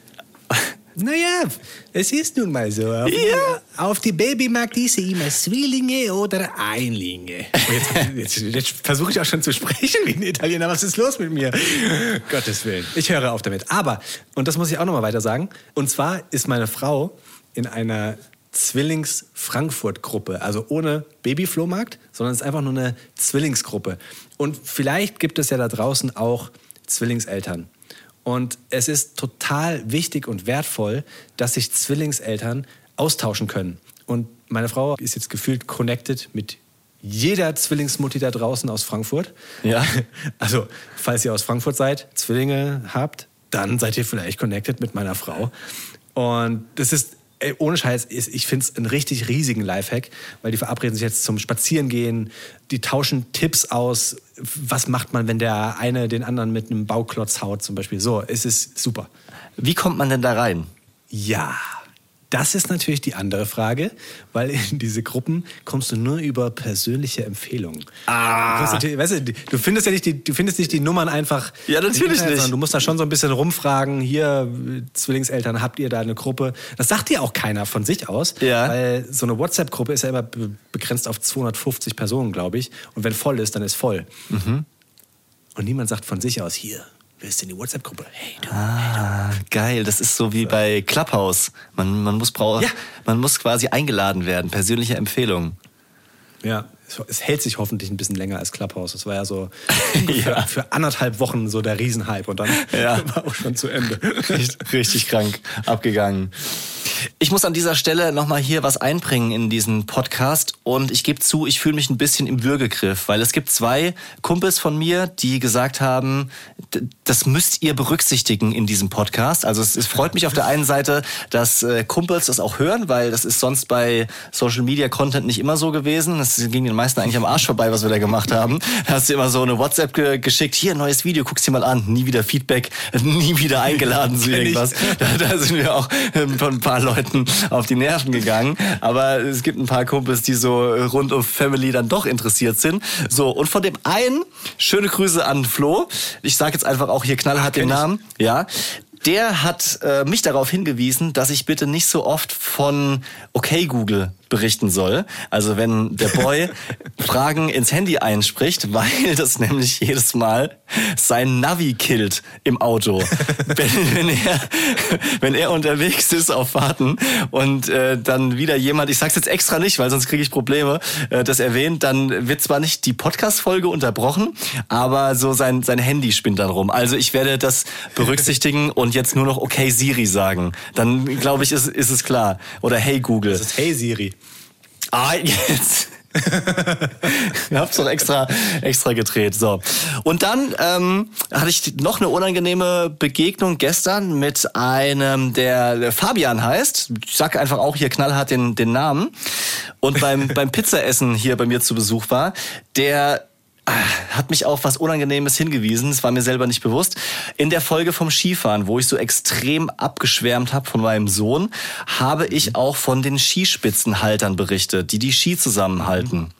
Naja, es ist nun mal so. Auf, Ja. auf die Babymarkt ist sie immer Zwillinge oder Einlinge. Oh, jetzt jetzt, jetzt versuche ich auch schon zu sprechen wie ein Italiener. Was ist los mit mir? Gottes Willen. Ich höre auf damit. Aber, und das muss ich auch nochmal weiter sagen, und zwar ist meine Frau in einer Zwillings-Frankfurt-Gruppe. Also ohne Babyflohmarkt, sondern es ist einfach nur eine Zwillingsgruppe. Und vielleicht gibt es ja da draußen auch Zwillingseltern. Und es ist total wichtig und wertvoll, dass sich Zwillingseltern austauschen können. Und meine Frau ist jetzt gefühlt connected mit jeder Zwillingsmutti da draußen aus Frankfurt. Ja. (laughs) Also, falls ihr aus Frankfurt seid, Zwillinge habt, dann seid ihr vielleicht connected mit meiner Frau. Und das ist, ey, ohne Scheiß, ich finde es einen richtig riesigen Lifehack, weil die verabreden sich jetzt zum Spazierengehen, die tauschen Tipps aus. Was macht man, wenn der eine den anderen mit einem Bauklotz haut, zum Beispiel? So, es ist super. Wie kommt man denn da rein? Ja, das ist natürlich die andere Frage, weil in diese Gruppen kommst du nur über persönliche Empfehlungen. Ah. Du, weißt du, du findest ja nicht die, du findest nicht die Nummern einfach. Ja, natürlich Internet, nicht. sondern Du musst da schon so ein bisschen rumfragen. Hier, Zwillingseltern, habt ihr da eine Gruppe? Das sagt dir auch keiner von sich aus, Ja. weil so eine WhatsApp-Gruppe ist ja immer be- begrenzt auf 250 Personen, glaube ich. Und wenn voll ist, dann ist voll. Mhm. Und niemand sagt von sich aus, hier, wer ist denn die WhatsApp-Gruppe? Hey, du. Ah, geil. Das ist so wie bei Clubhouse. Man, man, muss, brau Ja. man muss quasi eingeladen werden. Persönliche Empfehlung. Ja, es- hält sich hoffentlich ein bisschen länger als Clubhouse. Das war ja so (laughs) Ja. für anderthalb Wochen so der Riesenhype und dann (laughs) Ja. war auch schon zu Ende. Richtig, richtig krank abgegangen. Ich muss an dieser Stelle nochmal hier was einbringen in diesen Podcast und ich gebe zu, ich fühle mich ein bisschen im Würgegriff, weil es gibt zwei Kumpels von mir, die gesagt haben, das müsst ihr berücksichtigen in diesem Podcast. Also es, es freut mich auf der einen Seite, dass äh, Kumpels das auch hören, weil das ist sonst bei Social Media Content nicht immer so gewesen. Das ging meisten eigentlich am Arsch vorbei, was wir da gemacht haben. Da hast du immer so eine WhatsApp ge geschickt, hier neues Video, guck's dir mal an, nie wieder Feedback, (laughs) nie wieder eingeladen zu (laughs) irgendwas. Da, da sind wir auch ähm, von ein paar Leuten auf die Nerven gegangen. Aber es gibt ein paar Kumpels, die so rund um Family dann doch interessiert sind. So, und von dem einen, schöne Grüße an Flo. Ich sage jetzt einfach auch hier knallhart den kenn ich. Namen. Ja. Der hat äh, mich darauf hingewiesen, dass ich bitte nicht so oft von Okay Google berichten soll. Also wenn der Boy (laughs) Fragen ins Handy einspricht, weil das nämlich jedes Mal sein Navi killt im Auto. (laughs) wenn, wenn, er, wenn er unterwegs ist auf Fahrten und äh, dann wieder jemand, ich sag's jetzt extra nicht, weil sonst kriege ich Probleme, äh, das erwähnt, dann wird zwar nicht die Podcast-Folge unterbrochen, aber so sein, sein Handy spinnt dann rum. Also ich werde das berücksichtigen (laughs) und jetzt nur noch Okay Siri sagen. Dann glaube ich, ist, ist es klar. Oder Hey Google. Das ist Hey Siri. Ah, jetzt. (laughs) Ich hab's doch extra, extra gedreht. So. Und dann ähm, hatte ich noch eine unangenehme Begegnung gestern mit einem, der, Fabian heißt. Ich sag einfach auch hier knallhart den, den Namen. Und beim, beim Pizzaessen hier bei mir zu Besuch war, der hat mich auf was Unangenehmes hingewiesen. Das war mir selber nicht bewusst. In der Folge vom Skifahren, wo ich so extrem abgeschwärmt habe von meinem Sohn, habe ich auch von den Skispitzenhaltern berichtet, die die Ski zusammenhalten.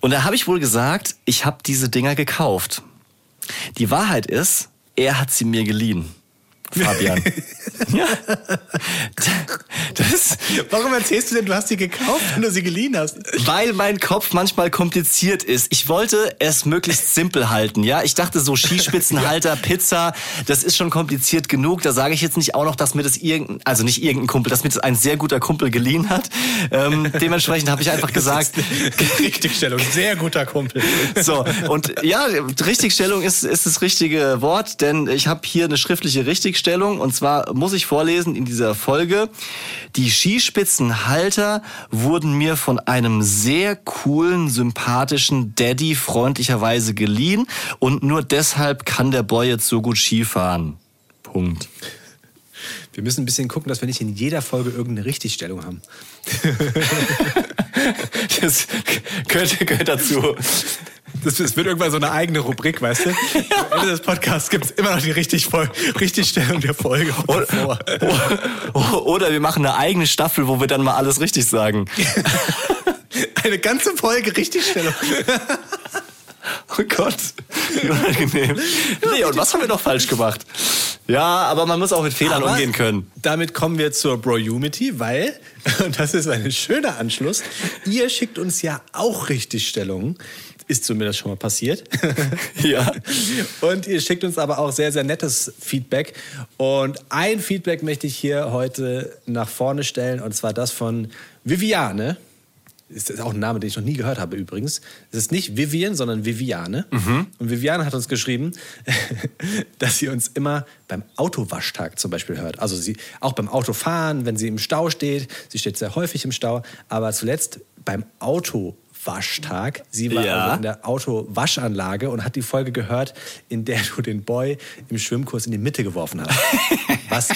Und da habe ich wohl gesagt, ich habe diese Dinger gekauft. Die Wahrheit ist, er hat sie mir geliehen. Fabian. (laughs) ja. Das, Warum erzählst du denn, du hast sie gekauft, wenn du sie geliehen hast? weil mein Kopf manchmal kompliziert ist. Ich wollte es möglichst simpel halten, ja. Ich dachte so Skispitzenhalter, (laughs) Pizza, das ist schon kompliziert genug. Da sage ich jetzt nicht auch noch, dass mir das irgendein, also nicht irgendein Kumpel, dass mir das ein sehr guter Kumpel geliehen hat. Ähm, (laughs) dementsprechend habe ich einfach gesagt, Richtigstellung, sehr guter Kumpel. so, und ja, Richtigstellung ist, ist das richtige Wort, denn ich habe hier eine schriftliche Richtigstellung und zwar muss ich vorlesen in dieser Folge, die Skispitzenhalter wurden mir von einem sehr coolen, sympathischen Daddy freundlicherweise geliehen und nur deshalb kann der Boy jetzt so gut Skifahren. Punkt. Wir müssen ein bisschen gucken, dass wir nicht in jeder Folge irgendeine Richtigstellung haben. (laughs) Das gehört, gehört dazu. Das, das wird irgendwann so eine eigene Rubrik, weißt du? Am Ende des Podcasts gibt es immer noch die richtig Voll Richtigstellung der Folge. Oder, (laughs) oder wir machen eine eigene Staffel, wo wir dann mal alles richtig sagen. (laughs) Eine ganze Folge Richtigstellung. Oh Gott, wie unangenehm. Nee, und was haben wir noch falsch gemacht? Ja, aber man muss auch mit Fehlern Aber umgehen können. Damit kommen wir zur Bro-Unity, weil, (laughs) und das ist ein schöner Anschluss, ihr schickt uns ja auch Richtigstellungen. Ist zumindest schon mal passiert. (laughs) Ja. Und ihr schickt uns aber auch sehr, sehr nettes Feedback. Und ein Feedback möchte ich hier heute nach vorne stellen, und zwar das von Viviane. Ist auch ein Name, den ich noch nie gehört habe übrigens. Es ist nicht Vivian, sondern Viviane. Und Viviane hat uns geschrieben, (laughs) dass sie uns immer beim Autowaschtag zum Beispiel hört. Also sie auch beim Autofahren, wenn sie im Stau steht. Sie steht sehr häufig im Stau, aber zuletzt beim Autowaschtag. Sie war Ja. also in der Autowaschanlage und hat die Folge gehört, in der du den Boy im Schwimmkurs in die Mitte geworfen hast. (laughs) Was,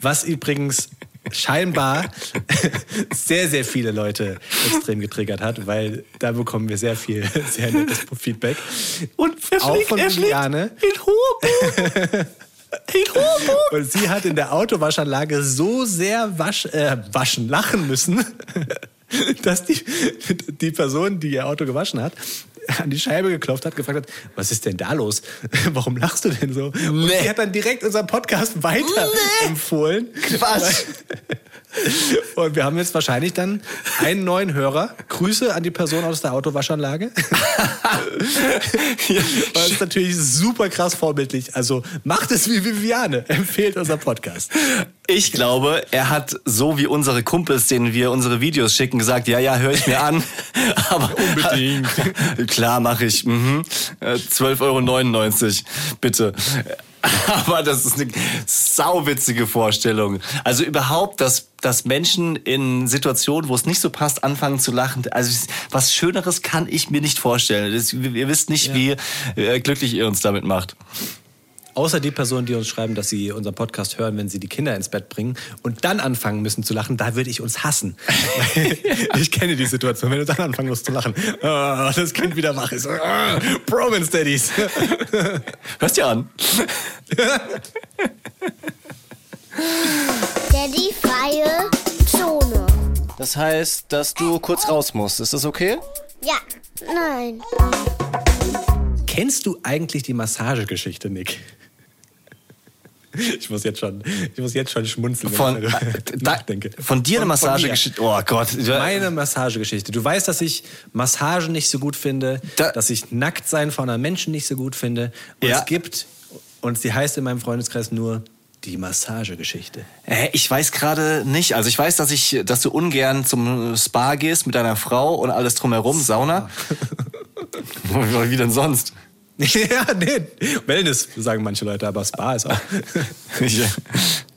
was übrigens scheinbar sehr, sehr viele Leute extrem getriggert hat, weil da bekommen wir sehr viel, sehr nettes Feedback. Und er Auch von er Juliane. in Hoheburg. Und sie hat in der Autowaschanlage so sehr wasch, äh, waschen, lachen müssen, (laughs) dass die, die Person, die ihr Auto gewaschen hat, an die Scheibe geklopft hat, gefragt hat, was ist denn da los? (laughs) Warum lachst du denn so? Und Nee. sie hat dann direkt unseren Podcast weiter empfohlen. Quatsch. (laughs) Und wir haben jetzt wahrscheinlich dann einen neuen Hörer. Grüße an die Person aus der Autowaschanlage. (laughs) Das ist natürlich super krass vorbildlich. Also macht es wie Viviane. Empfehlt unser Podcast. Ich glaube, er hat so wie unsere Kumpels, denen wir unsere Videos schicken, gesagt, ja, ja, höre ich mir an. (laughs) Aber Unbedingt. (laughs) Klar, mache ich. Mhm. Äh, 12,99 Euro, bitte. (laughs) Aber das ist eine sauwitzige Vorstellung. Also überhaupt, dass, dass Menschen in Situationen, wo es nicht so passt, anfangen zu lachen. Also was Schöneres kann ich mir nicht vorstellen. Das, ihr wisst nicht, wie äh, glücklich ihr uns damit macht. Außer die Personen, die uns schreiben, dass sie unseren Podcast hören, wenn sie die Kinder ins Bett bringen und dann anfangen müssen zu lachen, da würde ich uns hassen. (laughs) Ich kenne die Situation, wenn du dann anfangen musst zu lachen. Ah, das Kind wieder wach ist. Ah, Bromance Daddies. Hörst du an? Daddy freie Zone. Das heißt, dass du kurz raus musst. Ist das okay? Ja, nein. Kennst du eigentlich die Massagegeschichte, Nick? Ich muss jetzt schon, ich muss jetzt schon schmunzeln, Von, ich (laughs) da, nachdenke. von dir eine. Massagegeschichte. Oh Gott. Meine Massagegeschichte. Du weißt, dass ich Massagen nicht so gut finde, Da- dass ich Nacktsein von einem Menschen nicht so gut finde. Und Ja. es gibt, und sie heißt in meinem Freundeskreis nur die Massagegeschichte. Äh, Ich weiß gerade nicht. Also ich weiß, dass ich, dass du ungern zum Spa gehst mit deiner Frau und alles drumherum, Sauna. (laughs) Wie denn sonst? (laughs) ja, nee. Wellness, sagen manche Leute, aber Spa ist auch. (laughs) Ich,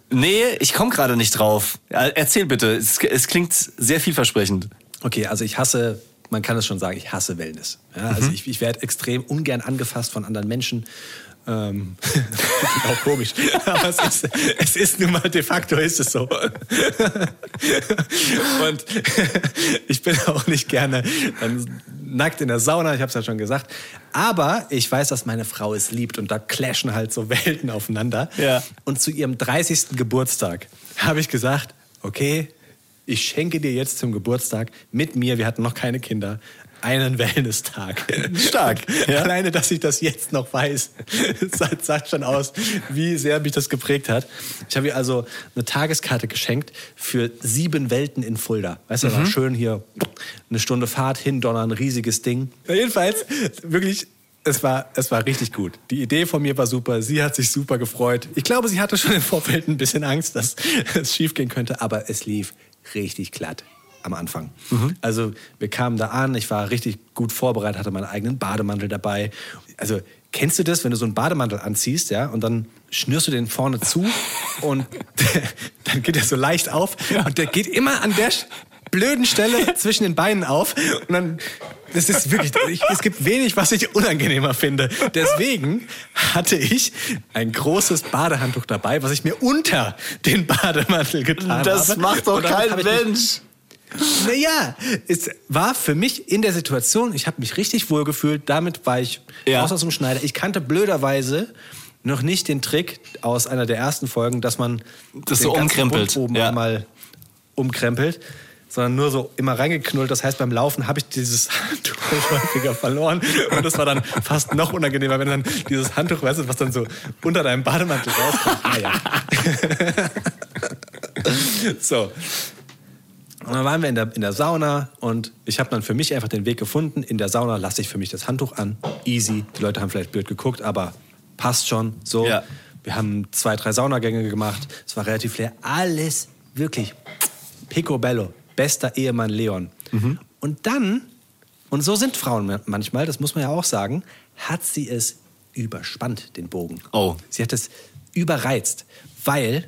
nee, ich komme gerade nicht drauf. Äh, Erzähl bitte. Es, es klingt sehr vielversprechend. Okay, also ich hasse, man kann es schon sagen, ich hasse Wellness. Ja, also ich, ich werde extrem ungern angefasst von anderen Menschen. Ähm, (laughs) auch komisch. Aber es ist, es ist nun mal de facto ist es so. Und ich bin auch nicht gerne dann nackt in der Sauna, ich habe es ja schon gesagt. Aber ich weiß, dass meine Frau es liebt und da clashen halt so Welten aufeinander. Ja. Und zu ihrem 30. Geburtstag habe ich gesagt, okay, ich schenke dir jetzt zum Geburtstag mit mir, wir hatten noch keine Kinder, einen Wellness-Tag. (laughs) Stark, ja. Alleine, dass ich das jetzt noch weiß, (laughs) sagt, schon aus, wie sehr mich das geprägt hat. Ich habe ihr also eine Tageskarte geschenkt für sieben Welten in Fulda. Weißt du, Mhm. war schön hier eine Stunde Fahrt hin, Donner, ein riesiges Ding. Ja, jedenfalls, wirklich, es war, es war richtig gut. Die Idee von mir war super. Sie hat sich super gefreut. Ich glaube, sie hatte schon im Vorfeld ein bisschen Angst, dass (laughs) es schiefgehen könnte, aber es lief richtig glatt am Anfang. Also wir kamen da an, ich war richtig gut vorbereitet, hatte meinen eigenen Bademantel dabei. Also kennst du das, wenn du so einen Bademantel anziehst, ja, und dann schnürst du den vorne zu und (laughs) dann geht er so leicht auf und der geht immer an der blöden Stelle zwischen den Beinen auf und dann das ist wirklich, ich, es gibt wenig, was ich unangenehmer finde. Deswegen hatte ich ein großes Badehandtuch dabei, was ich mir unter den Bademantel getan habe. Das macht doch kein Mensch. (laughs) Naja, es war für mich in der Situation, ich habe mich richtig wohl gefühlt, damit war ich Ja. raus aus dem Schneider. Ich kannte blöderweise noch nicht den Trick aus einer der ersten Folgen, dass man Das den so umkrempelt, Bund oben ja. einmal umkrempelt, sondern nur so immer reingeknullt. Das heißt, beim Laufen habe ich dieses (laughs) Handtuch häufiger verloren und das war dann fast noch unangenehmer, wenn dann dieses Handtuch, weißt du, was dann so unter deinem Bademantel rauskommt. Naja. (laughs) so. Und dann waren wir in der, in der Sauna und ich habe dann für mich einfach den Weg gefunden. In der Sauna lasse ich für mich das Handtuch an. Easy. Die Leute haben vielleicht blöd geguckt, aber passt schon. So. Ja. Wir haben zwei, drei Saunagänge gemacht. Es war relativ leer. Alles wirklich picobello. Bester Ehemann Leon. Und dann, und so sind Frauen manchmal, das muss man ja auch sagen, hat sie es überspannt, den Bogen. Oh. Sie hat es überreizt, weil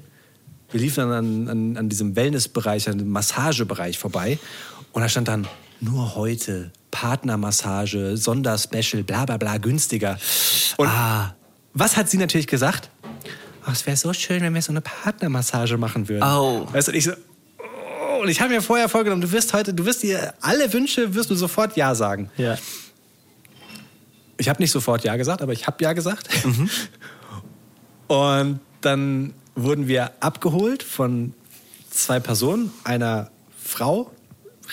wir liefen dann an, an, diesem Wellnessbereich, an dem Massagebereich vorbei und da stand dann nur heute Partnermassage, Sonderspecial, bla bla bla, günstiger. Und was hat sie natürlich gesagt? Oh, es wäre so schön, wenn wir so eine Partnermassage machen würden. Au. Weißt du, und ich so, oh, und ich habe mir vorher vorgenommen, du wirst heute, du wirst dir alle Wünsche, wirst du sofort Ja sagen. Ja. Ich habe nicht sofort Ja gesagt, aber ich habe Ja gesagt. (laughs) Und dann wurden wir abgeholt von zwei Personen, einer Frau,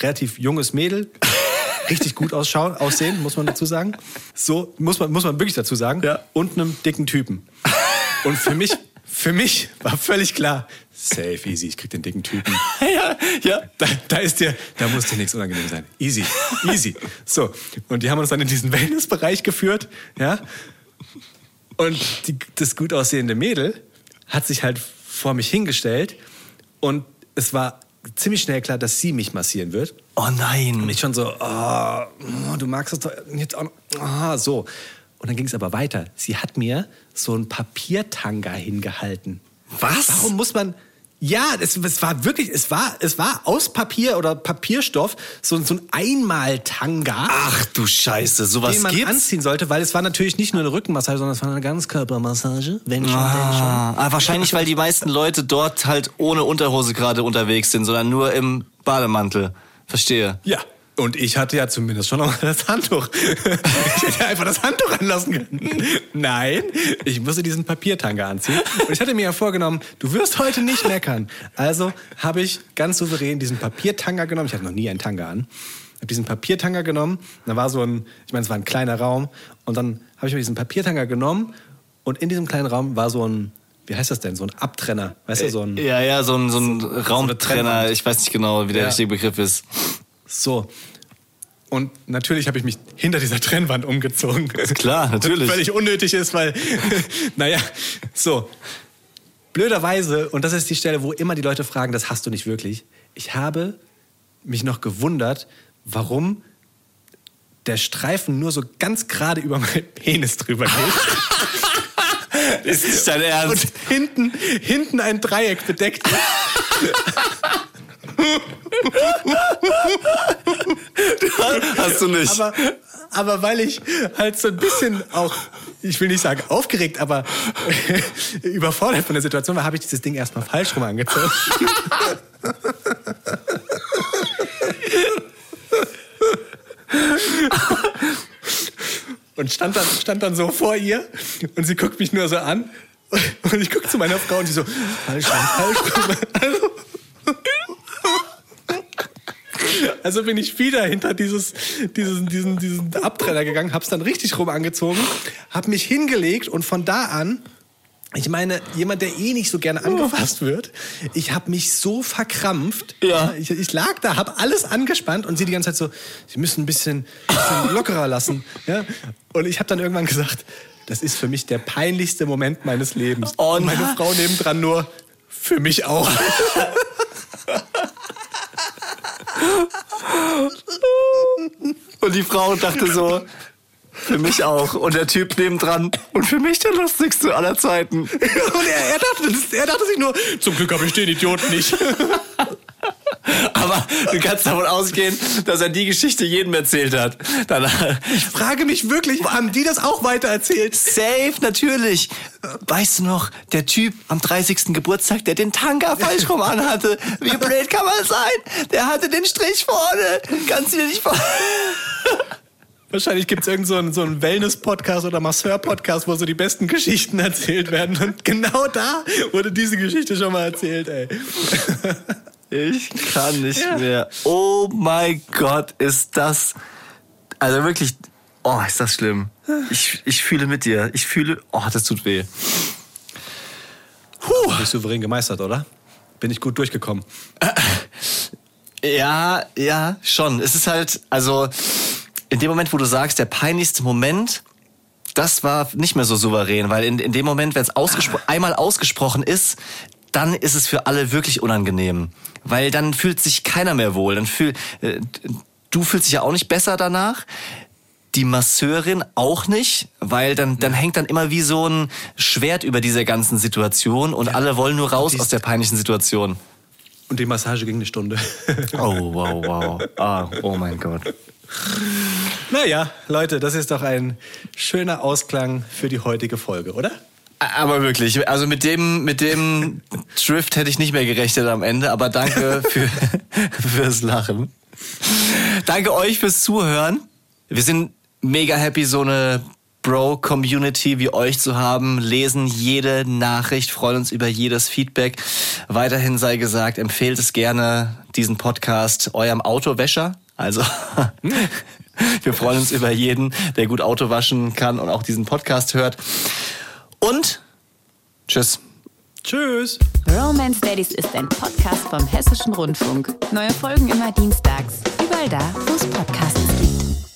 relativ junges Mädel, (laughs) richtig gut ausschauen, aussehen, muss man dazu sagen. So muss man, muss man wirklich dazu sagen. Ja. Und einem dicken Typen. Und für mich, für mich war völlig klar, safe, easy, ich krieg den dicken Typen. (laughs) ja, ja. Da, da ist dir, da muss dir nichts unangenehm sein. Easy, easy. So, und die haben uns dann in diesen Wellnessbereich geführt, ja. Und die, das gut aussehende Mädel hat sich halt vor mich hingestellt und es war ziemlich schnell klar, dass sie mich massieren wird. Oh nein. Und ich schon so, oh, oh, du magst es doch jetzt auch noch. Ah, so. Und dann ging es aber weiter. Sie hat mir so ein Papiertanga hingehalten. Was? Warum muss man. Ja, es, es war wirklich, es war, es war aus Papier oder Papierstoff so, so ein Einmal-Tanga, Ach du Scheiße, sowas den man gibt's? anziehen sollte, weil es war natürlich nicht nur eine Rückenmassage, sondern es war eine Ganzkörpermassage. Wenn schon, wenn schon. Ah, ah, wahrscheinlich, weil die meisten Leute dort halt ohne Unterhose gerade unterwegs sind, sondern nur im Bademantel. Verstehe. Ja. Und ich hatte ja zumindest schon noch mal das Handtuch. (laughs) Ich hätte einfach das Handtuch anlassen können. Nein, ich musste diesen Papiertanga anziehen. Und ich hatte mir ja vorgenommen, du wirst heute nicht meckern. Also habe ich ganz souverän diesen Papiertanga genommen. Ich hatte noch nie einen Tanga an. Habe diesen Papiertanga genommen. Da war so ein, ich meine, es war ein kleiner Raum. Und dann habe ich mir diesen Papiertanga genommen. Und in diesem kleinen Raum war so ein, wie heißt das denn? So ein Abtrenner. Weißt du, so ein. Ja, ja, so ein, so ein eine Raumtrenner. Ich weiß nicht genau, wie der Ja. richtige Begriff ist. So. Und natürlich habe ich mich hinter dieser Trennwand umgezogen. Klar, natürlich. Was völlig unnötig ist, weil, (laughs) naja, so. Blöderweise, und das ist die Stelle, wo immer die Leute fragen, das hast du nicht wirklich. Ich habe mich noch gewundert, warum der Streifen nur so ganz gerade über meinen Penis drüber geht. (laughs) Ist nicht dein und Ernst? hinten, hinten ein Dreieck bedeckt ist. (laughs) Hast du nicht. Aber, aber weil ich halt so ein bisschen auch, ich will nicht sagen aufgeregt, aber (laughs) überfordert von der Situation war, habe ich dieses Ding erstmal falsch rum angezogen. Und stand dann, stand dann so vor ihr und sie guckt mich nur so an. Und ich gucke zu meiner Frau und die so, falsch rum, falsch rum. Also, also bin ich wieder hinter dieses, diesen, diesen, diesen Abtrenner gegangen, hab's dann richtig rum angezogen, hab mich hingelegt und von da an, ich meine, jemand, der eh nicht so gerne angefasst wird, ich hab mich so verkrampft. Ja. Ich, ich lag da, hab alles angespannt und sie die ganze Zeit so, sie müssen ein bisschen, bisschen lockerer lassen. Ja? Und ich hab dann irgendwann gesagt, das ist für mich der peinlichste Moment meines Lebens. Oh und meine. Frau nebendran nur, für mich auch. (laughs) Und die Frau dachte so, für mich auch. Und der Typ nebendran, und für mich der lustigste aller Zeiten. Und er, er, dachte, er dachte sich nur, zum Glück habe ich den Idioten nicht. (laughs) Aber du kannst davon ausgehen, dass er die Geschichte jedem erzählt hat. Danach. Ich frage mich wirklich, haben die das auch weitererzählt? Safe, natürlich. Weißt du noch, der Typ am 30. Geburtstag, der den Tanga falsch rum anhatte. Wie blöd kann man sein? Der hatte den Strich vorne. Kannst du dir nicht vorstellen? (laughs) Wahrscheinlich gibt es irgendeinen so einen, so einen Wellness-Podcast oder Masseur-Podcast, wo so die besten Geschichten erzählt werden. Und genau da wurde diese Geschichte schon mal erzählt, ey. (laughs) Ich kann nicht ja. mehr. Oh mein Gott, ist das. Also wirklich. Oh, ist das schlimm. Ich, ich fühle mit dir. Ich fühle. Oh, das tut weh. Puh. Bin ich souverän gemeistert, oder? Bin ich gut durchgekommen? (clears throat) Ja, ja, schon. Es ist halt, also in dem Moment, wo du sagst, der peinlichste Moment, das war nicht mehr so souverän, weil in, in dem Moment, wenn es ausgespro einmal ausgesprochen ist, dann ist es für alle wirklich unangenehm. Weil dann fühlt sich keiner mehr wohl. Dann fühl, äh, du fühlst dich ja auch nicht besser danach. Die Masseurin auch nicht, weil dann, dann hängt dann immer wie so ein Schwert über dieser ganzen Situation und ja. alle wollen nur raus aus der peinlichen Situation. Und die Massage ging eine Stunde. (laughs) oh, wow, wow. Ah, oh mein Gott. Naja, Leute, das ist doch ein schöner Ausklang für die heutige Folge, oder? Aber wirklich, also mit dem, mit dem Drift hätte ich nicht mehr gerechnet am Ende, aber danke (laughs) für, fürs Lachen. Danke euch fürs Zuhören. Wir sind mega happy, so eine Bro-Community wie euch zu haben, lesen jede Nachricht, freuen uns über jedes Feedback. Weiterhin sei gesagt, empfehlt es gerne, diesen Podcast eurem Autowäscher. Also (laughs) wir freuen uns über jeden, der gut Auto waschen kann und auch diesen Podcast hört. Und tschüss. Tschüss. Romance Daddies ist ein Podcast vom Hessischen Rundfunk. Neue Folgen immer dienstags. Überall da, wo es Podcasts gibt.